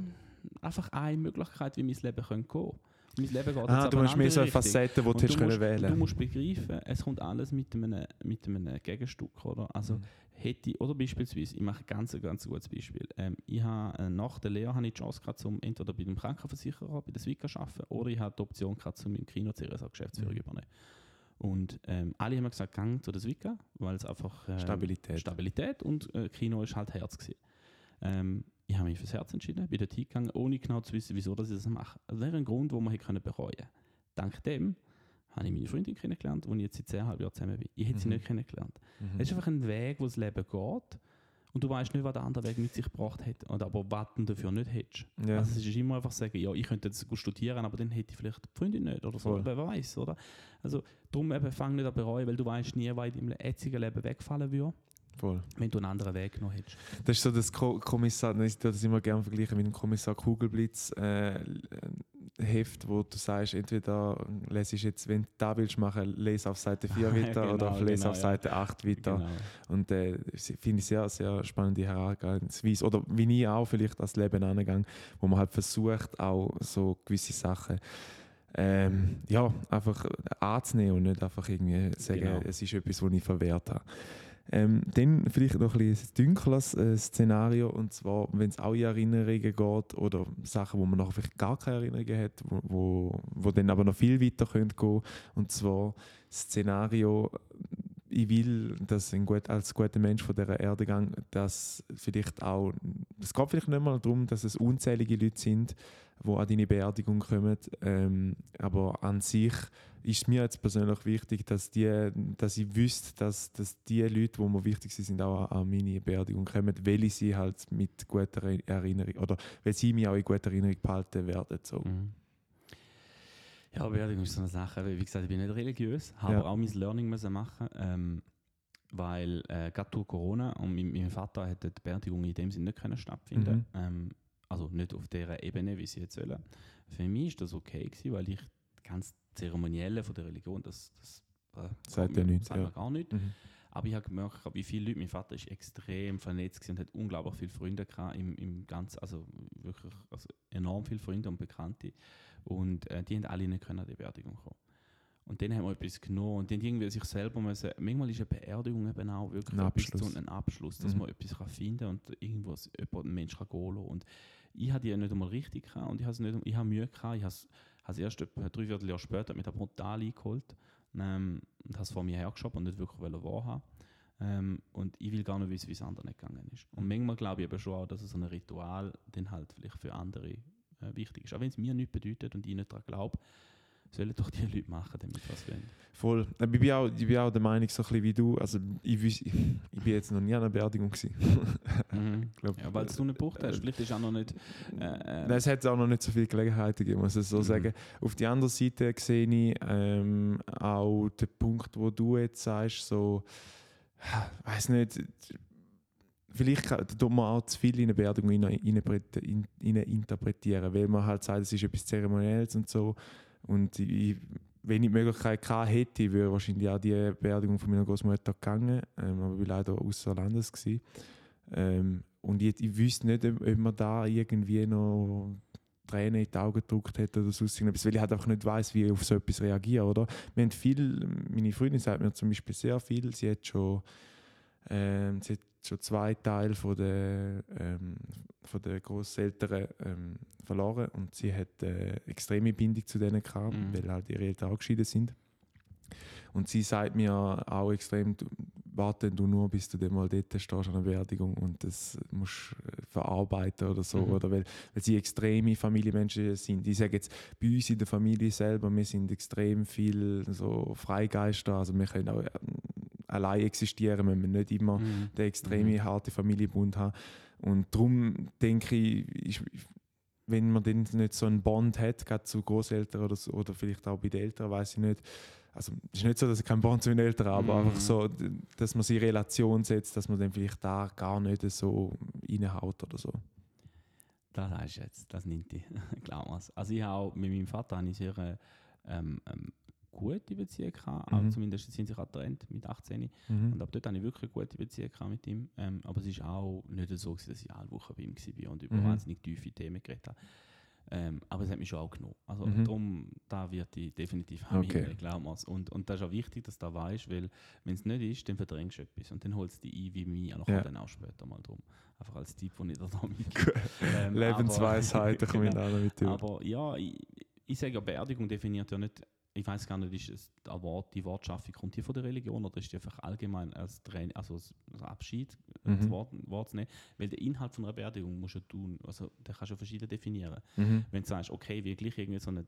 einfach eine Möglichkeit, wie mein Leben könnte gehen Mein Leben geht Ah, jetzt du hast mehr so eine. Facette, die du hättest können musst, wählen Du musst begreifen, es kommt alles mit einem, mit einem Gegenstück, oder? Also Mhm. hätte ich, oder beispielsweise, ich mache ganz, ein ganz gutes Beispiel. Ähm, ich habe, äh, nach der Lehre habe ich die Chance gehabt, um entweder bei dem Krankenversicherer, bei der Swika zu arbeiten, oder ich hatte die Option gehabt, um im Kino CRSA Geschäftsführung Mhm. übernehmen. Und ähm, alle haben gesagt, gang zu der Swika, weil es einfach ähm, Stabilität. Stabilität und äh, Kino ist halt Herz gewesen. Ähm, ich habe mich fürs Herz entschieden, bin dort hingegangen, ohne genau zu wissen, wieso dass ich das mache. Das wäre ein Grund, wo man hätte bereuen können. Dank dem habe ich meine Freundin kennengelernt, die ich jetzt seit zehnhalb Jahren zusammen bin. Ich hätte sie Mhm. nicht kennengelernt. Mhm. Es ist einfach ein Weg, wo das Leben geht und du weißt nicht, was der andere Weg mit sich gebracht hat, und aber was du dafür nicht hättest. Ja. Also es ist immer einfach sagen, ja, ich könnte jetzt gut studieren, aber dann hätte ich vielleicht die Freundin nicht oder so, Voll. wer weiß, oder? Also darum eben fang nicht an bereuen, weil du weißt nie, was in deinem jetzigen Leben wegfallen würde, Voll. wenn du einen anderen Weg genommen hättest. Das ist so das Ko Kommissar, ich tue das immer gerne vergleichen mit dem Kommissar Kugelblitz äh, Heft, wo du sagst, entweder lesest jetzt, wenn du da willst machen, lese auf Seite 4 <laughs> weiter Genau, oder lese genau, auf ja. Seite 8 weiter. Genau. Und äh, finde ich sehr, sehr spannende Herangehensweise. Oder wie ich auch vielleicht das Leben angegangen, wo man halt versucht, auch so gewisse Sachen ähm, ja, einfach anzunehmen und nicht einfach irgendwie sagen, Genau. es ist etwas, was ich verwehrt habe. Ähm, dann vielleicht noch ein ein dunkles äh, Szenario, und zwar, wenn es auch in Erinnerungen geht oder Sachen, wo man nachher vielleicht gar keine Erinnerungen hat, wo, wo, wo dann aber noch viel weiter können gehen. Und zwar das Szenario, ich will, dass ein gut, als guter Mensch von dieser Erde gang, dass vielleicht auch, es geht vielleicht nicht mal darum, dass es unzählige Leute sind, die an deine Beerdigung kommen, ähm, aber an sich ist mir jetzt persönlich wichtig, dass, die, dass ich wüsste, dass, dass die Leute, die mir wichtig sind, auch an meine Beerdigung kommen, weil ich sie halt mit guter Erinnerung, oder weil sie mich auch in guter Erinnerung behalten werden. So. Mhm. Ja, Beerdigung ist so eine Sache, wie gesagt, ich bin nicht religiös, habe Ja. aber auch mein Learning müssen machen, ähm, weil äh, gerade durch Corona und mein, mein Vater hätte die Beerdigung in dem Sinne nicht können stattfinden. Mhm. Ähm, also nicht auf der Ebene, wie sie jetzt sollen. Für mich ist das okay gewesen, weil ich ganz Zeremonielle von der Religion, das, das äh, Sagt mir- sagt mir ja. gar nicht. Mhm. Aber ich habe gemerkt, wie viele Leute, mein Vater ist extrem vernetzt und hat unglaublich viele Freunde gehabt im, im ganzen, also wirklich also enorm viele Freunde und Bekannte. Und äh, die haben alle nicht können an die Beerdigung kommen. Und dann haben wir etwas genommen und dann irgendwie sich selber müssen, manchmal ist eine Beerdigung eben auch wirklich Ein Abschluss. zu einem Abschluss, dass Mhm. man etwas kann finden kann und irgendwo jemand, ein Mensch kann gehen lassen. Und ich hatte die ja nicht einmal richtig gehabt und ich habe nicht, ich habe Mühe gehabt, ich habe es habe es erst etwa drei Vierteljahr später mit der brutal eingeholt ähm, und habe es vor mir hergeschoben und nicht wirklich wahrhaben. Ähm, und ich will gar nicht wissen, wie es anderen gegangen ist. Und manchmal glaube ich aber schon auch, dass so ein Ritual dann halt vielleicht für andere wichtig ist. Auch wenn es mir nichts bedeutet und ich nicht daran glaube, sollen doch die <laughs> Leute machen, damit was wollen. Voll. Ich bin, auch, ich bin auch der Meinung, so ein bisschen wie du. Also, ich, ich, ich bin jetzt noch nie an einer Beerdigung. Gewesen. <laughs> glaub, Ja, weil du nicht gebraucht hast. Vielleicht ist auch noch nicht. Äh, äh, Nein, es hat auch noch nicht so viele Gelegenheiten gegeben, muss ich so Mhm. sagen. Auf der anderen Seite sehe ich ähm, auch den Punkt, wo du jetzt sagst, so, weiß nicht, vielleicht kann- man auch zu viel in eine Beerdigung rein- reinpret- in- rein interpretieren, weil man halt sagt, es ist etwas Zeremonielles und so. Und ich, wenn ich die Möglichkeit hätte, wäre wahrscheinlich auch die Beerdigung von meiner Großmutter gegangen, ähm, aber ich war leider außer Landes. Ähm, und ich, ich wüsste nicht, ob, ob man da irgendwie noch Tränen in die Augen gedruckt hat oder sonst weil ich halt einfach nicht weiß, wie ich auf so etwas reagiere, oder? Wir haben viel, meine Freundin sagt mir zum Beispiel sehr viel, sie hat schon, ähm, sie hat schon zwei Teile von der, ähm, von der Großeltern ähm, verloren und sie hat äh, extreme Bindung zu denen gehabt, Mhm. weil halt ihre Eltern geschieden sind. Und sie sagt mir auch extrem, warte du nur, bis du dann mal dort stehst an einer Beerdigung und das musst verarbeiten oder so, Mhm. oder weil, weil sie extreme Familienmenschen sind. Ich sage jetzt, bei uns in der Familie selber, wir sind extrem viel so Freigeister, also wir können auch ähm, allein existieren, wenn wir nicht immer mhm. den extrem harte Familienbund haben. Und darum denke ich, ist, wenn man dann nicht so einen Bond hat, gerade zu Großeltern oder, so, oder vielleicht auch bei den Eltern, weiß ich nicht. Also es ist nicht so, dass ich keinen Bond zu den Eltern habe, aber Mhm. einfach so, dass man sie in Relation setzt, dass man dann vielleicht da gar nicht so reinhaut oder so. Das heißt jetzt, das nimmt die. <laughs> Glaub mir's. Also ich habe mit meinem Vater eine sehr äh, ähm, ähm, gute Beziehung gehabt. Auch Mhm. zumindest sind sich auch getrennt mit 18. Mhm. Und ab dort hatte ich wirklich eine gute Beziehung mit ihm. Ähm, aber es ist auch nicht so, gewesen, dass ich alle Woche bei ihm war und über Mhm. wahnsinnig tiefe Themen geredet habe. Ähm, aber es hat mich schon auch genommen. Also Mhm. darum, da wird ich definitiv haben Okay. glauben. Und, und das ist auch wichtig, dass du das weißt, weil wenn es nicht ist, dann verdrängst du etwas und dann holst du dich ein wie mich, und Ja. dann auch später mal drum. Einfach als Tipp, den ich da mitgebe. <laughs> Ähm, Lebensweisheiten <laughs> kommen genau. da noch mit dir. Aber ja, ich, ich sage ja, Beerdigung definiert ja nicht, ich weiß gar nicht, ist es das Wort, die Wortschaffung, kommt die von der Religion oder ist die einfach allgemein als Train, also als Abschied mhm. das. Wort, Wort zu nehmen. Weil der Inhalt von einer Beerdigung musst du tun, also den kannst du verschieden definieren. Mhm. Wenn du sagst, okay, wirklich irgendwie so eine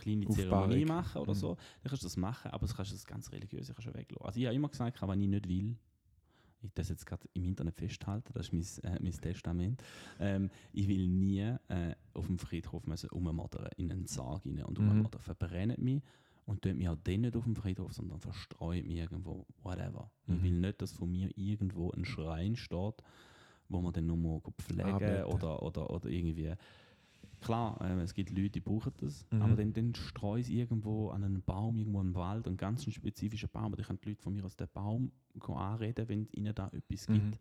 kleine. Zeremonie machen oder Mhm. so, dann kannst du das machen, aber das kannst du das ganz religiöse kannst du weglassen. Also ich habe immer gesagt, wenn ich nicht will, ich das jetzt gerade im Internet festhalten, das ist mein, äh, mein Testament, ähm, ich will nie äh, auf dem Friedhof müssen rummodern, in einen Sarg rein und Mhm. rummodern. Verbrennt mich und tut mich auch dann nicht auf dem Friedhof, sondern verstreut mich irgendwo, whatever. Ich Mhm. will nicht, dass von mir irgendwo ein Schrein steht, wo man dann nur mal pflegen Arbeiten. oder, oder, oder irgendwie Klar, äh, es gibt Leute, die brauchen das, Mhm. aber dann, dann streue ich irgendwo an einen Baum, irgendwo im Wald, einen ganz spezifischen Baum. Oder ich kann die Leute von mir aus dem Baum anreden, wenn es ihnen da etwas Mhm. gibt.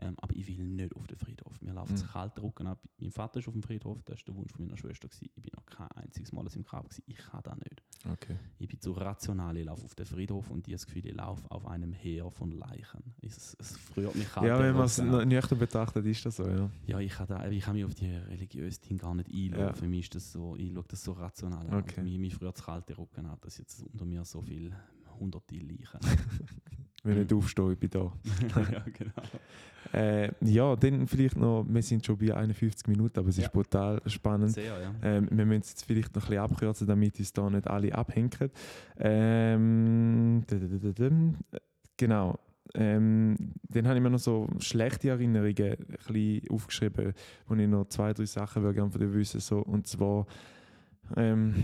Ähm, aber ich will nicht auf den Friedhof. Mir läuft Mhm. das kalte Rücken ab. Mein Vater ist auf dem Friedhof, das war der Wunsch von meiner Schwester. Gewesen. Ich bin noch kein einziges Mal im Grab. Gewesen. Ich kann das nicht. Okay. Ich bin zu rational, ich laufe auf den Friedhof und ich das Gefühl, ich laufe auf einem Heer von Leichen. Es, es frührt mich kalt. Ja, wenn man es nüchtern betrachtet, ist das so, ja. Ja, ich kann, da, ich kann mich auf die religiösen Dinge gar nicht einschauen. Ja. Für mich ist das so, ich schaue das so rational an. Okay. Mir, mir früher das kalte Rücken ab, dass jetzt unter mir so viel hunderte Leichen. <laughs> Wenn ich Mhm. nicht aufstehe, ich bin da. <laughs> ja, genau. Äh, ja, dann vielleicht noch, wir sind schon bei 51 Minuten, aber es Ja. ist brutal spannend. Sehr, ja. Ähm, wir müssen es jetzt vielleicht noch ein bisschen abkürzen, damit uns da nicht alle abhängen. Ähm. Genau. Ähm, dann habe ich mir noch so schlechte Erinnerungen ein bisschen aufgeschrieben, wo ich noch zwei, drei Sachen würde gerne von dir wissen so, Und zwar, ähm,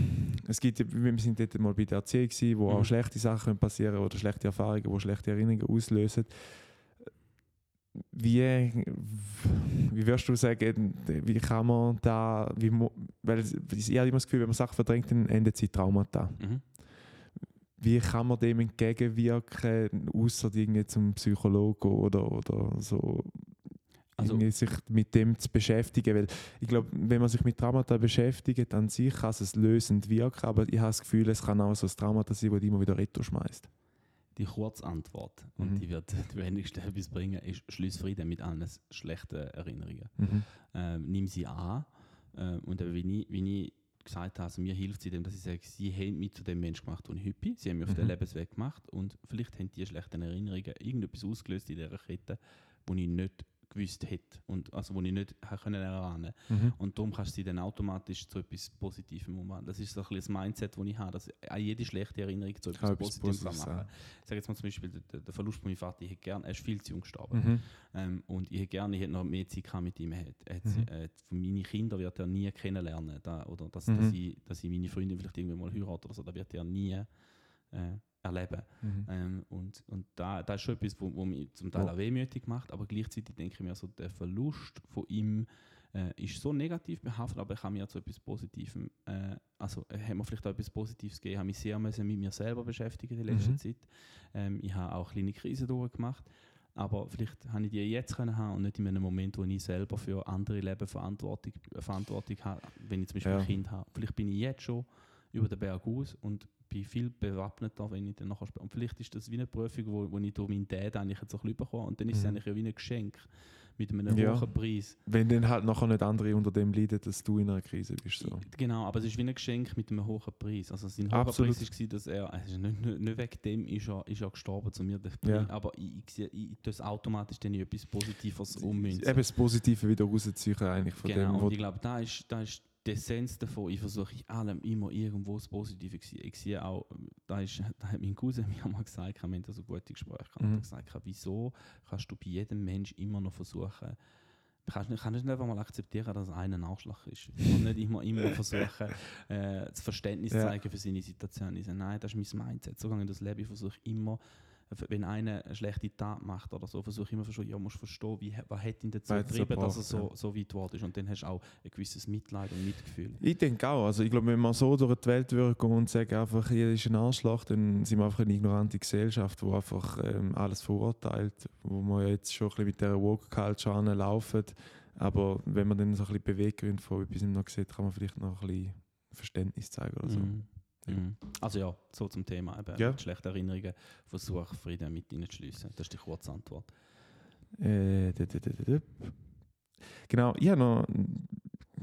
es gibt, wir sind dort mal bei der Erziehung, gewesen, wo Mhm. auch schlechte Sachen können passieren oder schlechte Erfahrungen, wo schlechte Erinnerungen auslösen. Wie, wie würdest du sagen, wie kann man da, wie, weil ich habe immer das Gefühl, wenn man Sachen verdrängt, dann endet sie Traumata. Mhm. Wie kann man dem entgegenwirken, außer irgendwie zum Psychologen oder, oder so, Also- sich mit dem zu beschäftigen? Weil ich glaube, wenn man sich mit Traumata beschäftigt, an sich kann es lösend wirken, aber ich habe das Gefühl, es kann auch so ein Traumata sein, das immer wieder retour schmeißt. Die Kurzantwort, Mhm. und die wird <laughs> die wenigste etwas bringen, ist Schluss Frieden mit allen schlechten Erinnerungen. Mhm. ähm, nimm sie an. Äh, und wie, ich, wie ich gesagt habe, also mir hilft es in dem, dass ich sage, sie haben mich zu dem Mensch gemacht, den ich heute. Sie haben mich auf den Mhm. Lebensweg gemacht und vielleicht haben die schlechten Erinnerungen irgendetwas ausgelöst in dieser Kette, wo ich nicht gewusst hätte und also wo ich nicht können erahnen Mhm. und darum kannst du sie dann automatisch zu etwas Positivem umwandeln. Das ist so ein bisschen das Mindset, das ich habe, dass auch jede schlechte Erinnerung zu etwas Kann Positivem kann Positives machen sein. Ich sage jetzt mal zum Beispiel, der, der Verlust von meinem Vater, ich hätte gern, er ist viel zu jung gestorben. Mhm. Ähm, und ich hätte gerne ich hätte noch mehr Zeit gehabt mit ihm. Er hat, hat, Mhm. äh, von meinen Kindern wird er nie kennenlernen. Da, oder dass, Mhm. dass, ich, dass ich meine Freundin vielleicht irgendwann mal heirate oder so, das wird er nie äh, erleben. Mhm. Ähm, und und da, da ist schon etwas, wo, wo mich zum Teil auch wehmütig macht, aber gleichzeitig denke ich mir so, der Verlust von ihm äh, ist so negativ behaftet, aber ich habe mir zu etwas Positivem, äh, also äh, hat mir vielleicht auch etwas Positives gegeben, ich habe mich sehr müssen mit mir selber beschäftigt in letzter Mhm. Zeit. Ähm, ich habe auch kleine Krisen durchgemacht, aber vielleicht habe ich die jetzt können haben und nicht in einem Moment, wo ich selber für andere Leben Verantwortung, Verantwortung habe, wenn ich zum Beispiel Ja. ein Kind habe. Vielleicht bin ich jetzt schon über den Berg aus und bin viel bewappneter, wenn ich dann nachher spiele. Und vielleicht ist das wie eine Prüfung, wo, wo ich durch meinen Dad eigentlich jetzt bisschen bekomme. Und dann ist es Mhm. eigentlich ja wie ein Geschenk mit einem Ja. hohen Preis. Wenn dann halt nachher nicht andere unter dem leiden, dass du in einer Krise bist. So. Genau, aber es ist wie ein Geschenk mit einem hohen Preis. Also sein hoher Absolut. Preis war, dass er, also nicht, nicht, nicht wegen dem ist er, ist er gestorben zu mir, Ja. Aber ich, ich, sehe- ich, es automatisch dann etwas Positives ummünzen. Eben das Positive wieder rausziehen eigentlich von Genau, dem, wo und ich glaube, da ist, da ist die Essenz davon. Ich versuche in allem immer irgendwo das Positive zu sehen. Ich sehe auch, da, ist, <laughs> da hat mein Cousin mir mal gesagt, wir haben da so gute Gespräche gehabt, Mhm. gesagt, wieso kannst du bei jedem Mensch immer noch versuchen, kannst nicht, kannst nicht einfach mal akzeptieren, dass einer ein Arschloch ist. Und nicht immer, immer <laughs> versuchen, äh, das Verständnis zu Ja. zeigen für seine Situation. Ich sage, nein, das ist mein Mindset. So gehe ich das Leben. Ich versuche immer, wenn einer eine schlechte Tat macht oder so, versuche ich immer zu verstehen, ja, musst verstehen, wie, was hat ihn dazu getrieben, dass er so, so weit geworden ist. Und dann hast du auch ein gewisses Mitleid und Mitgefühl. Ich denke auch. Also ich glaube, wenn man so durch die Welt würde gehen und sagen, einfach, jeder ist ein Arschloch, dann sind wir einfach eine ignorante Gesellschaft, die einfach ähm, alles verurteilt, wo wir jetzt schon ein bisschen mit dieser Woke-Culture anlaufen. Aber wenn man dann so ein bisschen Beweggründe von etwas noch sieht, kann man vielleicht noch ein bisschen Verständnis zeigen oder so. Mhm. Ja. Mhm. Also ja, so zum Thema. Eben, Ja. mit schlechten Erinnerungen, versuch Frieden mit ihnen zu schließen. Das ist die kurze Antwort. Äh. Genau, ich habe noch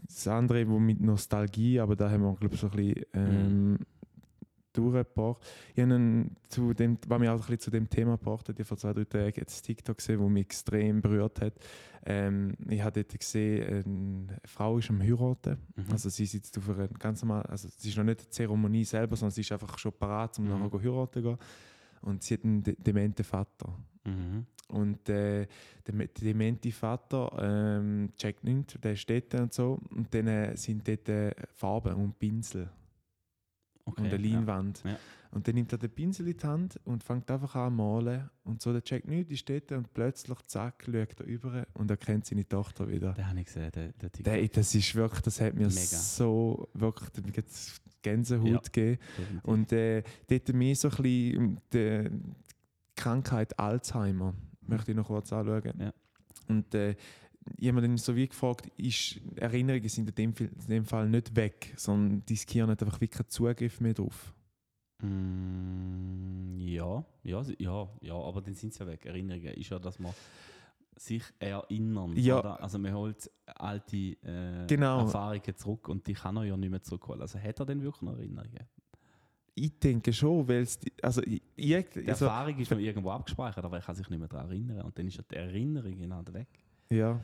das andere, wo mit Nostalgie, aber da haben wir, glaube ich, so ein bisschen. Ähm, durchgebracht. Ich habe zu dem, was mich auch ein bisschen zu dem Thema gebracht hat, ich vor zwei, drei Tagen jetzt TikTok gesehen, wo mich extrem berührt hat. Ähm, ich habe dort gesehen, eine Frau ist am heiraten. Mhm. Also sie sitzt auf einer ganz normal, also es ist noch nicht die Zeremonie selber, sondern sie ist einfach schon parat, um Mhm. nachher heiraten zu gehen. Und sie hat einen de dementen Vater. Mhm. Und äh, der, demente Vater ähm, checkt nichts, der steht da und so. Und dann äh, sind dort äh, Farben und Pinsel Okay, und eine ja. Leinwand. Ja. Und dann nimmt er den Pinsel in die Hand und fängt einfach an zu malen. Und so, der checkt nichts, die steht da und plötzlich, zack, schaut er über und erkennt seine Tochter wieder. Den habe ich gesehen, der, der TikTok. Der, das ist wirklich, das hat mir Mega. so wirklich mir Gänsehaut Ja. gegeben. Definitiv. Und äh, dort mehr so ein bisschen die Krankheit Alzheimer, möchte ich noch kurz anschauen. Ja. Und äh, ich habe mir dann so wie gefragt, ist, Erinnerungen sind in dem, Fall- in dem Fall nicht weg, sondern die Skier hat einfach wirklich keinen Zugriff mehr drauf. Mm, ja, ja, ja, ja, aber dann sind sie ja weg. Erinnerungen ist ja, dass man sich erinnern. Ja. Oder? Also man holt alte äh, Genau. Erfahrungen zurück und die kann er ja nicht mehr zurückholen. Also hat er denn wirklich noch Erinnerungen? Ich denke schon, weil es, die- also, ich, Die also Erfahrung ist noch irgendwo abgespeichert, aber er kann sich nicht mehr daran erinnern. Und dann ist ja die Erinnerung genau weg. Ja.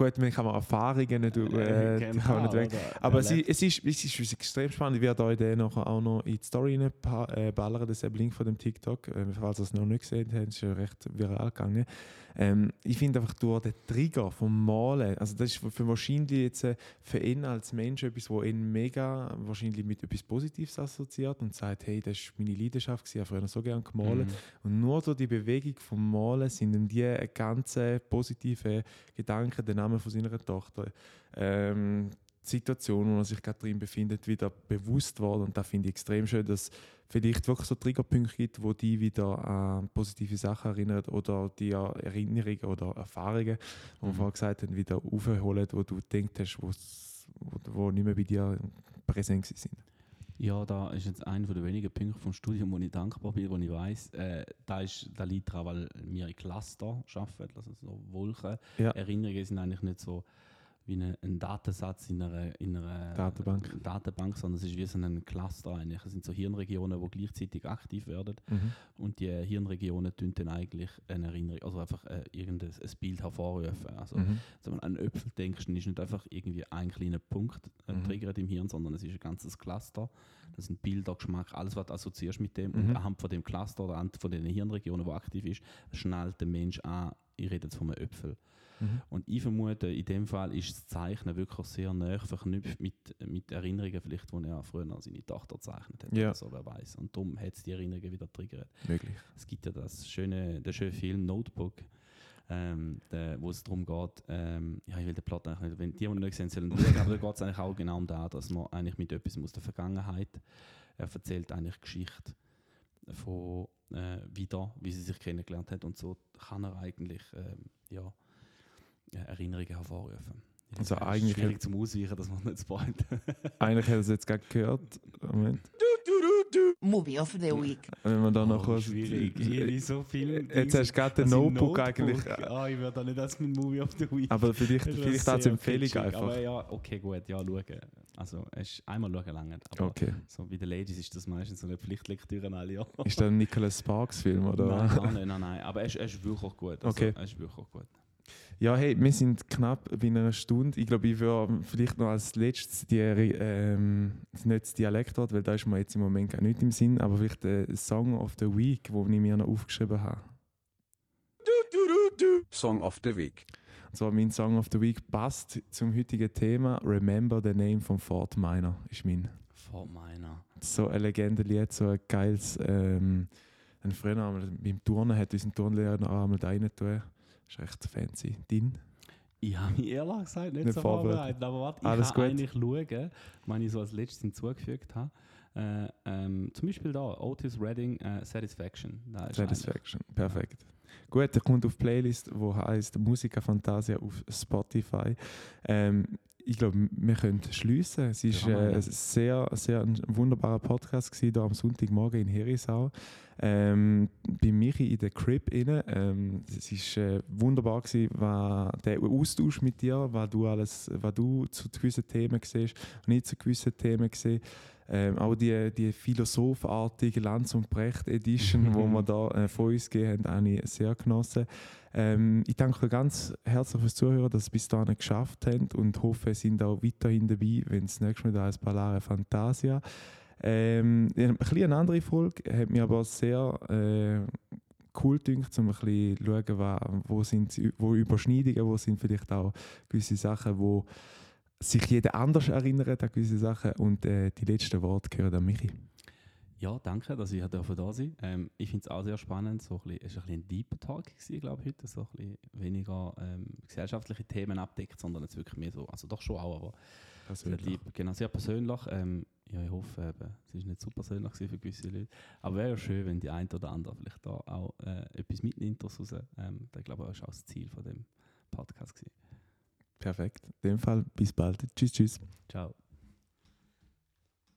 Gut, man kann man Erfahrungen nicht, äh, die kann man nicht weg. Genau? Aber Er es, es, ist, es ist extrem spannend. Ich werde euch den nachher auch noch in die Story äh, ballern, das ist der Link von dem TikTok. Äh, falls ihr es noch nicht gesehen habt, ist ja recht viral gegangen. Ähm, ich finde einfach durch den Trigger vom Malen, also das ist für, wahrscheinlich jetzt äh, für ihn als Mensch etwas, wo ihn mega wahrscheinlich mit etwas Positives assoziiert und sagt, hey, das ist meine Leidenschaft, gewesen, ich habe früher so gerne gemalt. Mhm. Und nur durch die Bewegung vom Malen sind ihm die ganzen positiven Gedanken, der Name von seiner Tochter, ähm, Situation, wo er sich gerade drin befindet, wieder bewusst worden. Und da finde ich extrem schön, dass es vielleicht wirklich so Triggerpunkte gibt, wo die wieder an positive Sachen erinnern oder die Erinnerungen oder Erfahrungen, die wir Mhm. vorher gesagt haben, wieder aufholen, wo du gedacht hast, wo, wo nicht mehr bei dir präsent sind. Ja, da ist jetzt einer der wenigen Punkte vom Studium, wo ich dankbar bin, wo ich weiß, äh, da, ist, da liegt daran, weil wir in Cluster arbeiten, also so Wolken. Ja. Erinnerungen sind eigentlich nicht so wie eine, ein Datensatz in einer, in einer Datenbank. Datenbank, sondern es ist wie so ein Cluster eigentlich. Es sind so Hirnregionen, die gleichzeitig aktiv werden Mhm. und die Hirnregionen tun dann eigentlich eine Erinnerung, also einfach äh, irgendein ein Bild hervorrufen. Also Mhm. wenn du an einen Äpfel denkst, dann ist nicht einfach irgendwie ein kleiner Punkt äh, Mhm. triggert im Hirn, sondern es ist ein ganzes Cluster. Das sind Bilder, Geschmack, alles, was du assoziierst mit dem. Mhm. Und anhand von dem Cluster oder anhand von den Hirnregionen, die aktiv ist, schnallt der Mensch an, ich rede jetzt von einem Äpfel. Mhm. Und ich vermute, in dem Fall ist das Zeichnen wirklich sehr nah verknüpft mit, mit Erinnerungen, vielleicht, die er früher an seine Tochter gezeichnet hat. Ja. Oder so, wer weiß. Und darum hat es die Erinnerungen wieder triggert. Möglich. Es gibt ja das schöne, den schönen Film Notebook, ähm, der, wo es darum geht, ähm, ja, ich will den Plot eigentlich nicht, wenn die, die nicht gesehen sollen schauen, aber da geht es eigentlich auch genau um das, dass man eigentlich mit etwas aus der Vergangenheit, er erzählt eigentlich Geschichte von äh, wieder, wie sie sich kennengelernt hat und so kann er eigentlich ähm, ja, äh, Erinnerungen hervorrufen. Also eigentlich- schwierig zum Ausweichen, dass man nicht spoilt. <laughs> Eigentlich hat er es jetzt gerade gehört. Moment. Movie of the Week. Wenn man da noch Oh, kurz. schwierig. Ich so viel. Jetzt hast du gerade den Das im Notebook, eigentlich. Ah, ich würde da nicht als mein Movie of the Week. Aber vielleicht, Das ist vielleicht als Empfehlung kitschig, einfach. Aber ja, okay, gut, ja, schauen. Also, es ist einmal schauen lange. Aber Okay. so wie The Ladies ist das meistens so eine Pflichtlektüre alle Jahre. Ist das ein Nicholas Sparks Film, oder? Nein, gar nicht, nein, nein. Aber es, es ist wirklich gut. Also, Okay. Es ist wirklich gut. Ja, hey, wir sind knapp bei einer Stunde. Ich glaube, ich würde vielleicht noch als letztes die, ähm, nicht das Dialektwort, weil da ist mir jetzt im Moment gar nicht im Sinn, aber vielleicht der Song of the Week, den ich mir noch aufgeschrieben habe. Song of the Week. Und zwar mein Song of the Week passt zum heutigen Thema. Remember the Name von Fort Minor ist mein. Vor meiner. So ein Legendenlied, so ein geiles. Ähm, ein einmal beim Turnen hat unseren Turnlehrer noch einmal da rein tun. Ist echt fancy. Din. Ich habe mich ehrlich gesagt nicht, Nicht so vorbereitet. vorbereitet. Aber warte, ich Alles kann gut. eigentlich schauen, wenn ich so als letztes hinzugefügt habe. Äh, ähm, zum Beispiel da, Otis Redding, äh, Satisfaction. Satisfaction. Perfekt. Gut, der kommt auf die Playlist, wo heißt Musica Fantasia auf Spotify. Ähm, ich glaube, wir können schließen. Es ist Ja, äh, sehr, sehr ein wunderbarer Podcast gewesen, hier am Sonntagmorgen in Herisau. Ähm, bei Michi in der Crib inne. Ähm, es war äh, wunderbar gewesen, war der Austausch mit dir, was du alles, was du zu gewissen Themen siehst und nicht zu gewissen Themen gesehen. Ähm, auch die, die philosophartige Lanz und Brecht Edition, wo wir da äh, von uns gegeben haben, habe ich sehr genossen. Ähm, ich danke ganz herzlich fürs Zuhören, dass ihr bis dahin geschafft habt und hoffe, ihr seid auch weiterhin dabei, wenn es nächstes Mal da ist Palare Fantasia. Ähm, ein bisschen eine andere Folge, hat mir aber sehr äh, cool gedacht, um ein bisschen zu schauen, wo, sind wo Überschneidungen, wo sind vielleicht auch gewisse Sachen, wo sich jeder anders erinnert an gewisse Sachen und äh, die letzten Worte gehören an Michi. Ja, danke, dass ich da sein. Ähm, ich finde es auch sehr spannend. So ein es war ein, bisschen ein Deep Talk, glaube ich, heute. So ein bisschen weniger ähm, gesellschaftliche Themen abdeckt, sondern jetzt wirklich mehr so, also doch schon auch, aber sehr deep. Genau, sehr persönlich. Ähm, ja, ich hoffe, eben, es war nicht so persönlich für gewisse Leute. Aber wäre ja schön, wenn die eine oder andere vielleicht da auch äh, etwas mitnimmt daraus. Ähm, das, glaube ich, war auch das Ziel von dem Podcast. Gewesen. Perfekt. In dem Fall, bis bald. Tschüss, tschüss. Ciao.